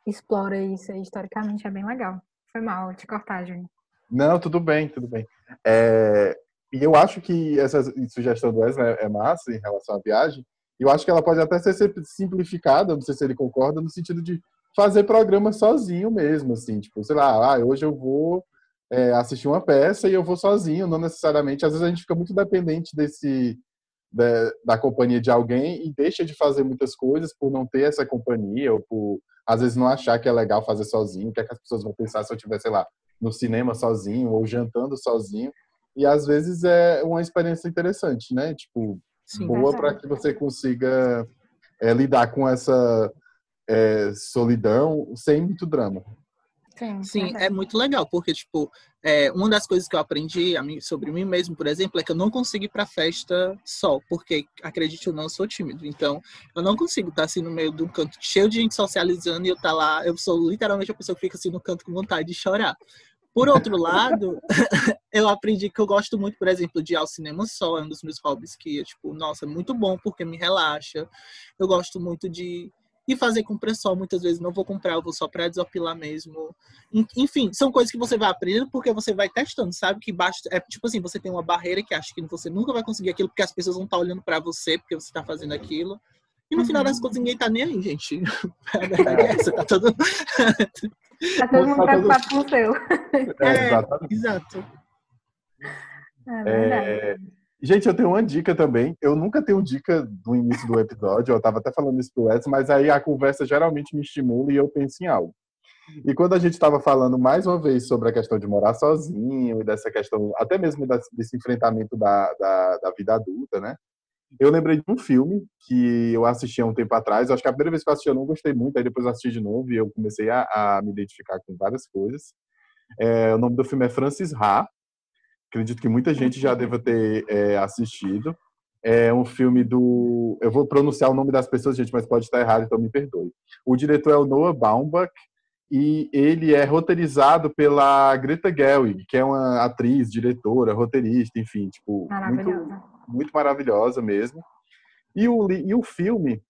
explora isso historicamente, é bem legal. Foi mal te cortar, Júnior. Não, tudo bem, tudo bem. É, e eu acho que essa sugestão do Wesley é massa em relação à viagem, eu acho que ela pode até ser simplificada, não sei se ele concorda, no sentido de fazer programa sozinho mesmo, assim, tipo, sei lá, ah, hoje eu vou é, assistir uma peça e eu vou sozinho, não necessariamente. Às vezes a gente fica muito dependente desse da, da, companhia de alguém e deixa de fazer muitas coisas por não ter essa companhia ou por às vezes não achar que é legal fazer sozinho, o que, é que as pessoas vão pensar se eu estiver, sei lá, no cinema sozinho ou jantando sozinho. E às vezes é uma experiência interessante, né? Tipo, Sim, boa para que você consiga é, lidar com essa é, solidão sem muito drama. Sim, Sim é muito legal, porque, tipo, é, uma das coisas que eu aprendi sobre mim mesmo, por exemplo, é que eu não consigo ir pra festa só, porque, acredite ou não, eu sou tímido. Então, eu não consigo estar assim no meio de um canto cheio de gente socializando e eu estar tá lá, eu sou literalmente a pessoa que fica assim no canto com vontade de chorar. Por outro lado, eu aprendi que eu gosto muito, por exemplo, de ir ao cinema só, é um dos meus hobbies que, tipo, nossa, é muito bom porque me relaxa. Eu gosto muito de ir fazer compra só, muitas vezes não vou comprar, eu vou só para desopilar mesmo. Enfim, são coisas que você vai aprendendo porque você vai testando, sabe? Que basta, é tipo assim, você tem uma barreira que acha que você nunca vai conseguir aquilo porque as pessoas vão estar olhando para você porque você está fazendo aquilo. E no uhum. final das contas, ninguém tá nem aí, gente. A verdade é essa, tá todo. Tá todo mundo preocupado com o seu. É, exatamente. Exato. É, é, gente, eu tenho uma dica também. Eu nunca tenho dica do início do episódio. Eu tava até falando isso pro Edson, mas aí a conversa geralmente me estimula e eu penso em algo. E quando a gente estava falando mais uma vez sobre a questão de morar sozinho e dessa questão, até mesmo desse enfrentamento da, da, da vida adulta, né? Eu lembrei de um filme que eu assisti há um tempo atrás. Acho que a primeira vez que eu assisti eu não gostei muito, aí depois eu assisti de novo e eu comecei a, a me identificar com várias coisas. É, o nome do filme é Francis Ha. Acredito que muita gente já deva ter é, assistido. É um filme do. Eu vou pronunciar o nome das pessoas, gente, mas pode estar errado, então me perdoe. O diretor é o Noah Baumbach e ele é roteirizado pela Greta Gerwig, que é uma atriz, diretora, roteirista, enfim, tipo, muito, muito maravilhosa mesmo. E o, e o filme,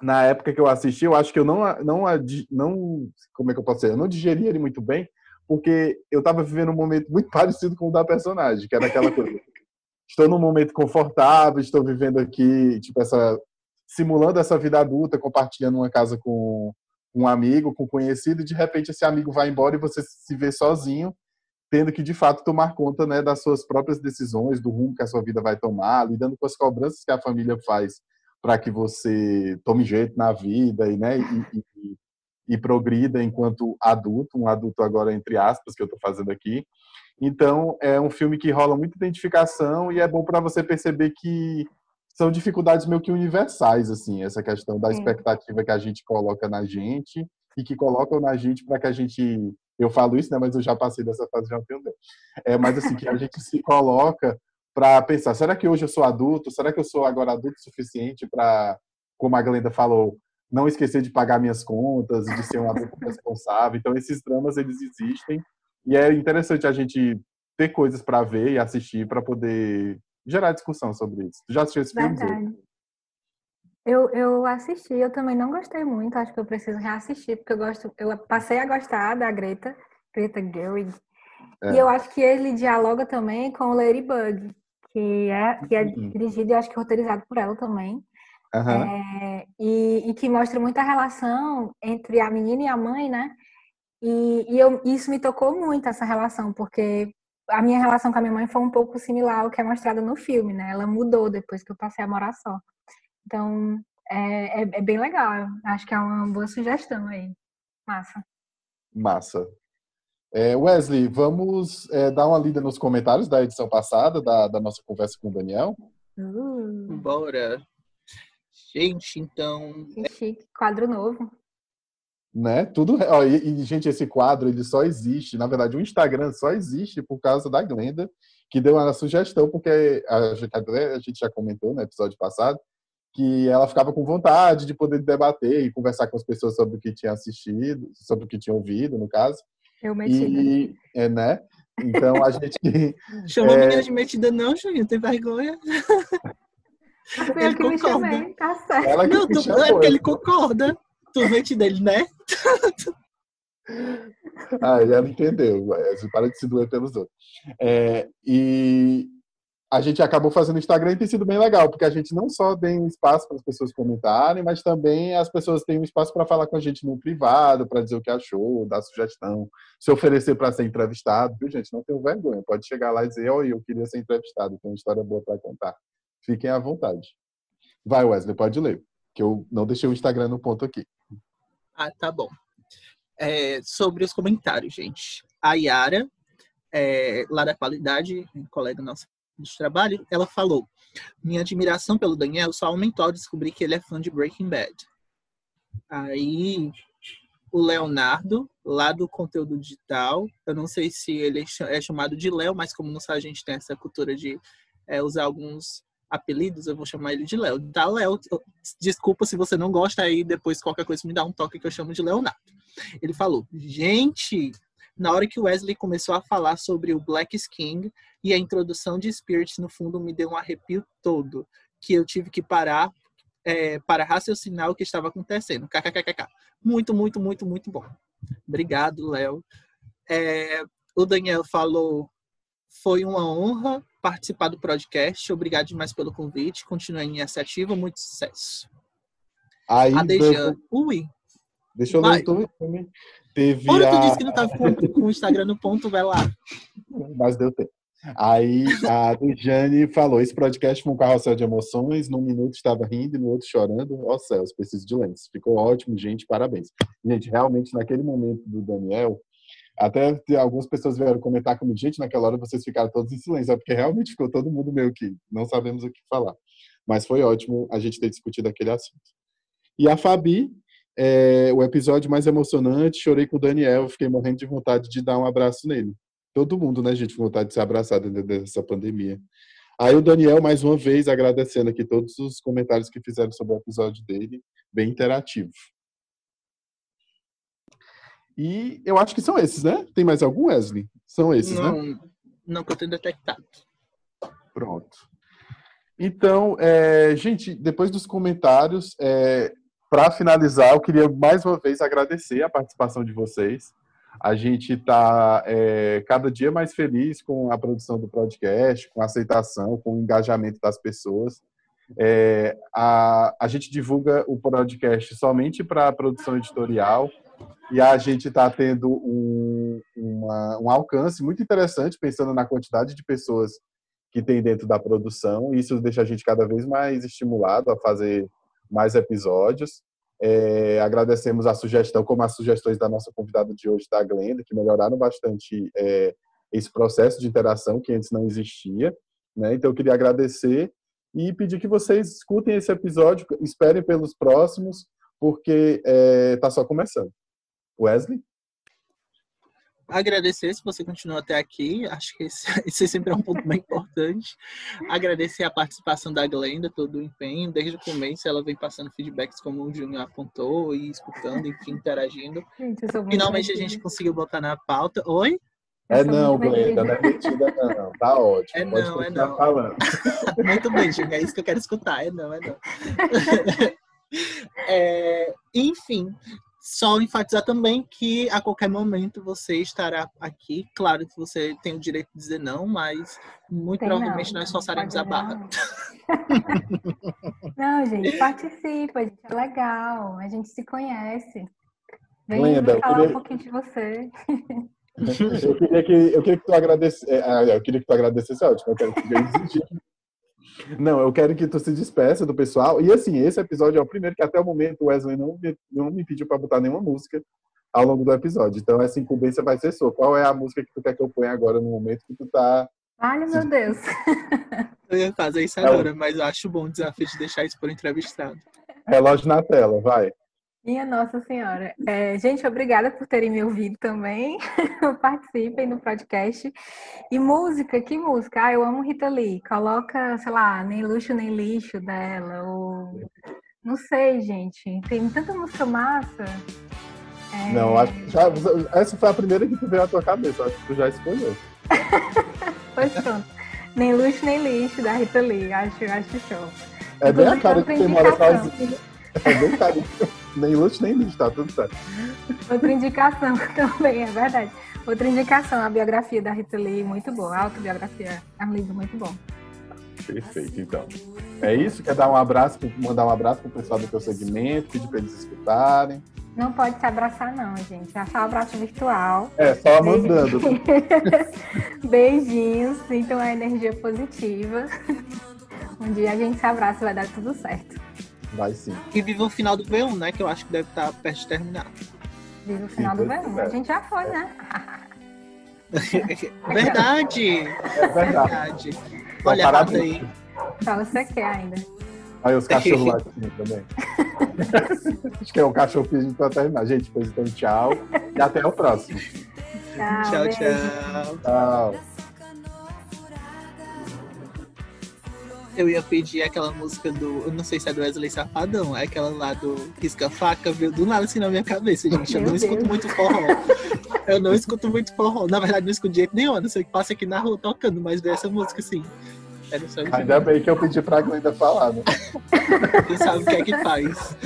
na época que eu assisti, eu acho que eu não, não, não como é que eu posso dizer, eu não digeri ele muito bem, porque eu estava vivendo um momento muito parecido com o da personagem, que era aquela coisa. estou num momento confortável, estou vivendo aqui, tipo, essa simulando essa vida adulta, compartilhando uma casa com um amigo, com um conhecido, e de repente esse amigo vai embora e você se vê sozinho, tendo que de fato tomar conta né, das suas próprias decisões, do rumo que a sua vida vai tomar, lidando com as cobranças que a família faz para que você tome jeito na vida e, né, e, e, e progrida enquanto adulto, um adulto agora entre aspas que eu estou fazendo aqui. Então é um filme que rola muita identificação e é bom para você perceber que são dificuldades meio que universais, assim, essa questão da expectativa que a gente coloca na gente e que colocam na gente para que a gente. Eu falo isso, né? Mas eu já passei dessa fase já um É, mas assim, que a gente se coloca para pensar: será que hoje eu sou adulto? Será que eu sou agora adulto o suficiente para, como a Glenda falou, não esquecer de pagar minhas contas, de ser um adulto responsável? Então, esses dramas, eles existem. E é interessante a gente ter coisas para ver e assistir para poder gerar discussão sobre isso. Tu já assistiu esse filme? Eu, eu assisti, eu também não gostei muito, acho que eu preciso reassistir, porque eu gosto, eu passei a gostar da Greta, Greta Gerwig, é. e eu acho que ele dialoga também com o Ladybug, que é, que é uhum. dirigido e acho que roteirizado por ela também, uhum. é, e, e, que mostra muita relação entre a menina e a mãe, né? E, e eu, isso me tocou muito, essa relação, porque a minha relação com a minha mãe foi um pouco similar ao que é mostrado no filme, né? Ela mudou depois que eu passei a morar só. Então, é, é, é bem legal. Acho que é uma boa sugestão aí. Massa. Massa. É, Wesley, vamos é, dar uma lida nos comentários da edição passada, da, da nossa conversa com o Daniel? Uh. Bora. Gente, então. Que chique, quadro novo né? Tudo ó, e, e, gente, esse quadro ele só existe, na verdade, o Instagram só existe por causa da Glenda, que deu uma sugestão porque a, a gente já comentou no episódio passado que ela ficava com vontade de poder debater e conversar com as pessoas sobre o que tinha assistido, sobre o que tinha ouvido, no caso. Eu metida. E, é, né? Então a gente. Chama é... a menina de metida, não, Juninho, tem vergonha. Ele concorda. Tá certo. Ela que não, tu, é porque ele concorda. Tu mente dele, né? ah, ela entendeu. Para de se doer pelos outros. É, e a gente acabou fazendo o Instagram e tem sido bem legal, porque a gente não só tem um espaço para as pessoas comentarem, mas também as pessoas têm um espaço para falar com a gente no privado, para dizer o que achou, dar sugestão, se oferecer para ser entrevistado, viu, gente? Não tenho vergonha. Pode chegar lá e dizer, oi, eu queria ser entrevistado, tem uma história boa para contar. Fiquem à vontade. Vai, Wesley, pode ler, que eu não deixei o Instagram no ponto aqui. Ah, tá bom. É, sobre os comentários, gente. A Yara, é, lá da qualidade, colega nossa de trabalho, ela falou: Minha admiração pelo Daniel só aumentou ao descobrir que ele é fã de Breaking Bad. Aí, o Leonardo, lá do conteúdo digital, eu não sei se ele é chamado de Léo, mas como não sabe, a gente tem essa cultura de é, usar alguns apelidos, eu vou chamar ele de Léo. Da Léo, desculpa se você não gosta aí, depois qualquer coisa me dá um toque que eu chamo de Leonardo. Ele falou: "Gente, na hora que Wesley começou a falar sobre o Black Skin e a introdução de Spirit no fundo me deu um arrepio todo, que eu tive que parar é, para raciocinar o que estava acontecendo. KKKK. Muito, muito, muito, muito bom. Obrigado, Léo. É, o Daniel falou foi uma honra participar do podcast. Obrigado demais pelo convite. Continue a iniciativa. Muito sucesso. A Dejane. Ui. Deixa eu ler o também. Teve Ora, tu disse que não estava com, com o Instagram no ponto, vai lá. Mas deu tempo. Aí a Dejane falou: esse podcast foi um carrossel de emoções. Num minuto estava rindo e no outro chorando. Ó oh, céus, preciso de lentes. Ficou ótimo, gente. Parabéns. Gente, realmente, naquele momento do Daniel, até algumas pessoas vieram comentar comigo, gente, naquela hora vocês ficaram todos em silêncio, é porque realmente ficou todo mundo meio que não sabemos o que falar. Mas foi ótimo a gente ter discutido aquele assunto. E a Fabi, é, o episódio mais emocionante, chorei com o Daniel, fiquei morrendo de vontade de dar um abraço nele. Todo mundo, né, gente, com vontade de se abraçar dentro dessa pandemia. Aí o Daniel, mais uma vez, agradecendo aqui todos os comentários que fizeram sobre o episódio dele, bem interativo. E eu acho que são esses, né? Tem mais algum, Wesley? São esses, não, né? Não que eu tenha detectado. Pronto. Então, é, gente, depois dos comentários, é, para finalizar, eu queria mais uma vez agradecer a participação de vocês. A gente está é, cada dia mais feliz com a produção do podcast, com a aceitação, com o engajamento das pessoas. É, a, a gente divulga o podcast somente para a produção editorial e a gente está tendo um, uma, um alcance muito interessante, pensando na quantidade de pessoas que tem dentro da produção. Isso deixa a gente cada vez mais estimulado a fazer mais episódios. É, agradecemos a sugestão, como as sugestões da nossa convidada de hoje, da Glenda, que melhoraram bastante é, esse processo de interação que antes não existia. Né? Então, eu queria agradecer e pedir que vocês escutem esse episódio, esperem pelos próximos, porque está é, tá só começando. Wesley? Agradecer se você continua até aqui, acho que esse, esse sempre é um ponto bem importante. Agradecer a participação da Glenda, todo o empenho, desde o começo ela vem passando feedbacks como o Júnior apontou, e escutando, enfim, interagindo. Gente, Finalmente a gente conseguiu botar na pauta. Oi? É não, Glenda, não é mentira não, tá ótimo. É Pode não, é não. falando. Muito bem, Júnior, é isso que eu quero escutar, é não, é não. É, enfim, só enfatizar também que a qualquer momento você estará aqui. Claro que você tem o direito de dizer não, mas muito tem provavelmente não. nós forçaremos a barra. Não, gente, participa, gente, é legal. A gente se conhece. Vem Linda, falar queria... um pouquinho de você. Eu queria que, eu queria que tu agradecesse. É, ah, eu queria que tu agradecesse, é ótimo. Eu quero que eu não, eu quero que tu se despeça do pessoal. E assim, esse episódio é o primeiro que até o momento o Wesley não me, não me pediu para botar nenhuma música ao longo do episódio. Então essa incumbência vai ser sua. Qual é a música que tu quer que eu ponha agora no momento que tu tá. Ai, meu Deus. Eu ia fazer isso agora, é. mas eu acho bom o desafio de deixar isso por entrevistado. Relógio na tela, vai. Minha Nossa Senhora. É, gente, obrigada por terem me ouvido também. Participem no podcast. E música, que música? Ah, eu amo Rita Lee. Coloca, sei lá, nem luxo nem lixo dela. Ou... Não sei, gente. Tem tanta música massa. É... Não, acho que já, essa foi a primeira que tu veio à tua cabeça. Acho que tu já escolheu. pois pronto. Nem luxo nem lixo da Rita Lee. Acho, acho show. É bem a cara que tem mora sozinha. É bem carinho. Nem luxo, nem lixo, tá tudo certo. Outra indicação também, é verdade. Outra indicação, a biografia da Rita Lee, muito boa. A autobiografia é um livro muito bom. Perfeito, então. É isso? Quer dar um abraço, mandar um abraço pro pessoal do teu segmento, pedir para eles escutarem? Não pode se abraçar, não, gente. É só um abraço virtual. É, só mandando. Beijinhos, sintam a energia positiva. Um dia a gente se abraça e vai dar tudo certo. Vai sim. E viva o final do V1, né? Que eu acho que deve estar perto de terminar. Viva o final sim, do V1. É. A gente já foi, né? verdade. É verdade. Olha, a aí. Só você quer ainda. Aí os cachorros lá também. Acho que é o cachorro pedindo pra terminar. Gente, pois então tchau. E até o próximo. Tchau, tchau. Tchau. tchau. Eu ia pedir aquela música do. Eu não sei se é do Wesley Safadão, é aquela lá do Risca Faca, veio do nada assim na minha cabeça, gente. Eu não Deus. escuto muito forró. eu não escuto muito forró. Na verdade, não escuto de jeito nenhum. Não sei que passa aqui na rua tocando, mas veio essa música assim. Ainda bem que eu pedi pra Glenda falar, né? Quem sabe o que é que faz.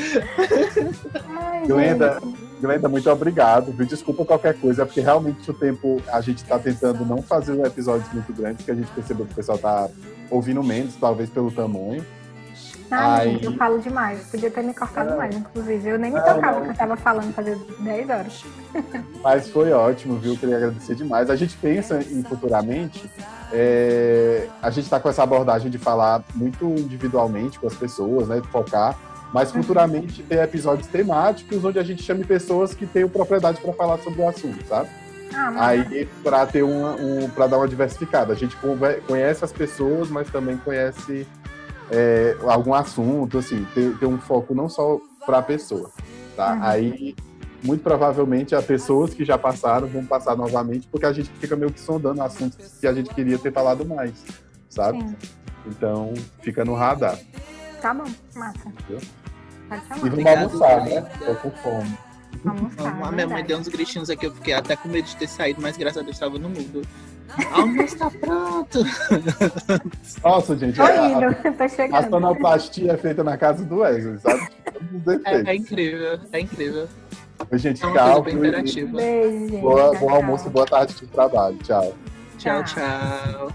Glenda, Glenda, muito obrigado. Desculpa qualquer coisa, é porque realmente o tempo a gente está tentando não fazer episódios muito grandes, que a gente percebeu que o pessoal tá ouvindo menos, talvez pelo tamanho. Ah, Aí... gente, eu falo demais. Podia ter me cortado é. mais, inclusive. Eu nem me tocava que eu tava falando fazer 10 horas. Mas foi ótimo, viu? Queria agradecer demais. A gente pensa em futuramente. É... A gente está com essa abordagem de falar muito individualmente com as pessoas, né? Focar. Mas uhum. futuramente ter episódios temáticos onde a gente chame pessoas que tenham propriedade para falar sobre o assunto, sabe? Ah, Aí, para ter uma, um, para dar uma diversificada. A gente conhece as pessoas, mas também conhece é, algum assunto, assim, ter, ter, um foco não só para a pessoa, tá? Uhum. Aí, muito provavelmente, as pessoas que já passaram vão passar novamente, porque a gente fica meio que sondando assuntos que a gente queria ter falado mais, sabe? Sim. Então, fica no radar. Tá bom, massa. Entendeu? E vamos almoçar, né? Tô com fome. Almoçar, a minha mãe deu uns gritinhos aqui, eu fiquei até com medo de ter saído, mas graças a Deus estava no mundo. Almoço tá pronto. Nossa, gente, Tô a, a, indo, a chegando. sonoplastia é feita na casa do Wesley, sabe? É, é incrível, é incrível. Oi, gente, É bem e- interativa. Beijo, gente. Boa, bom almoço e boa tarde de trabalho. Tchau. Tchau, Tchau. tchau.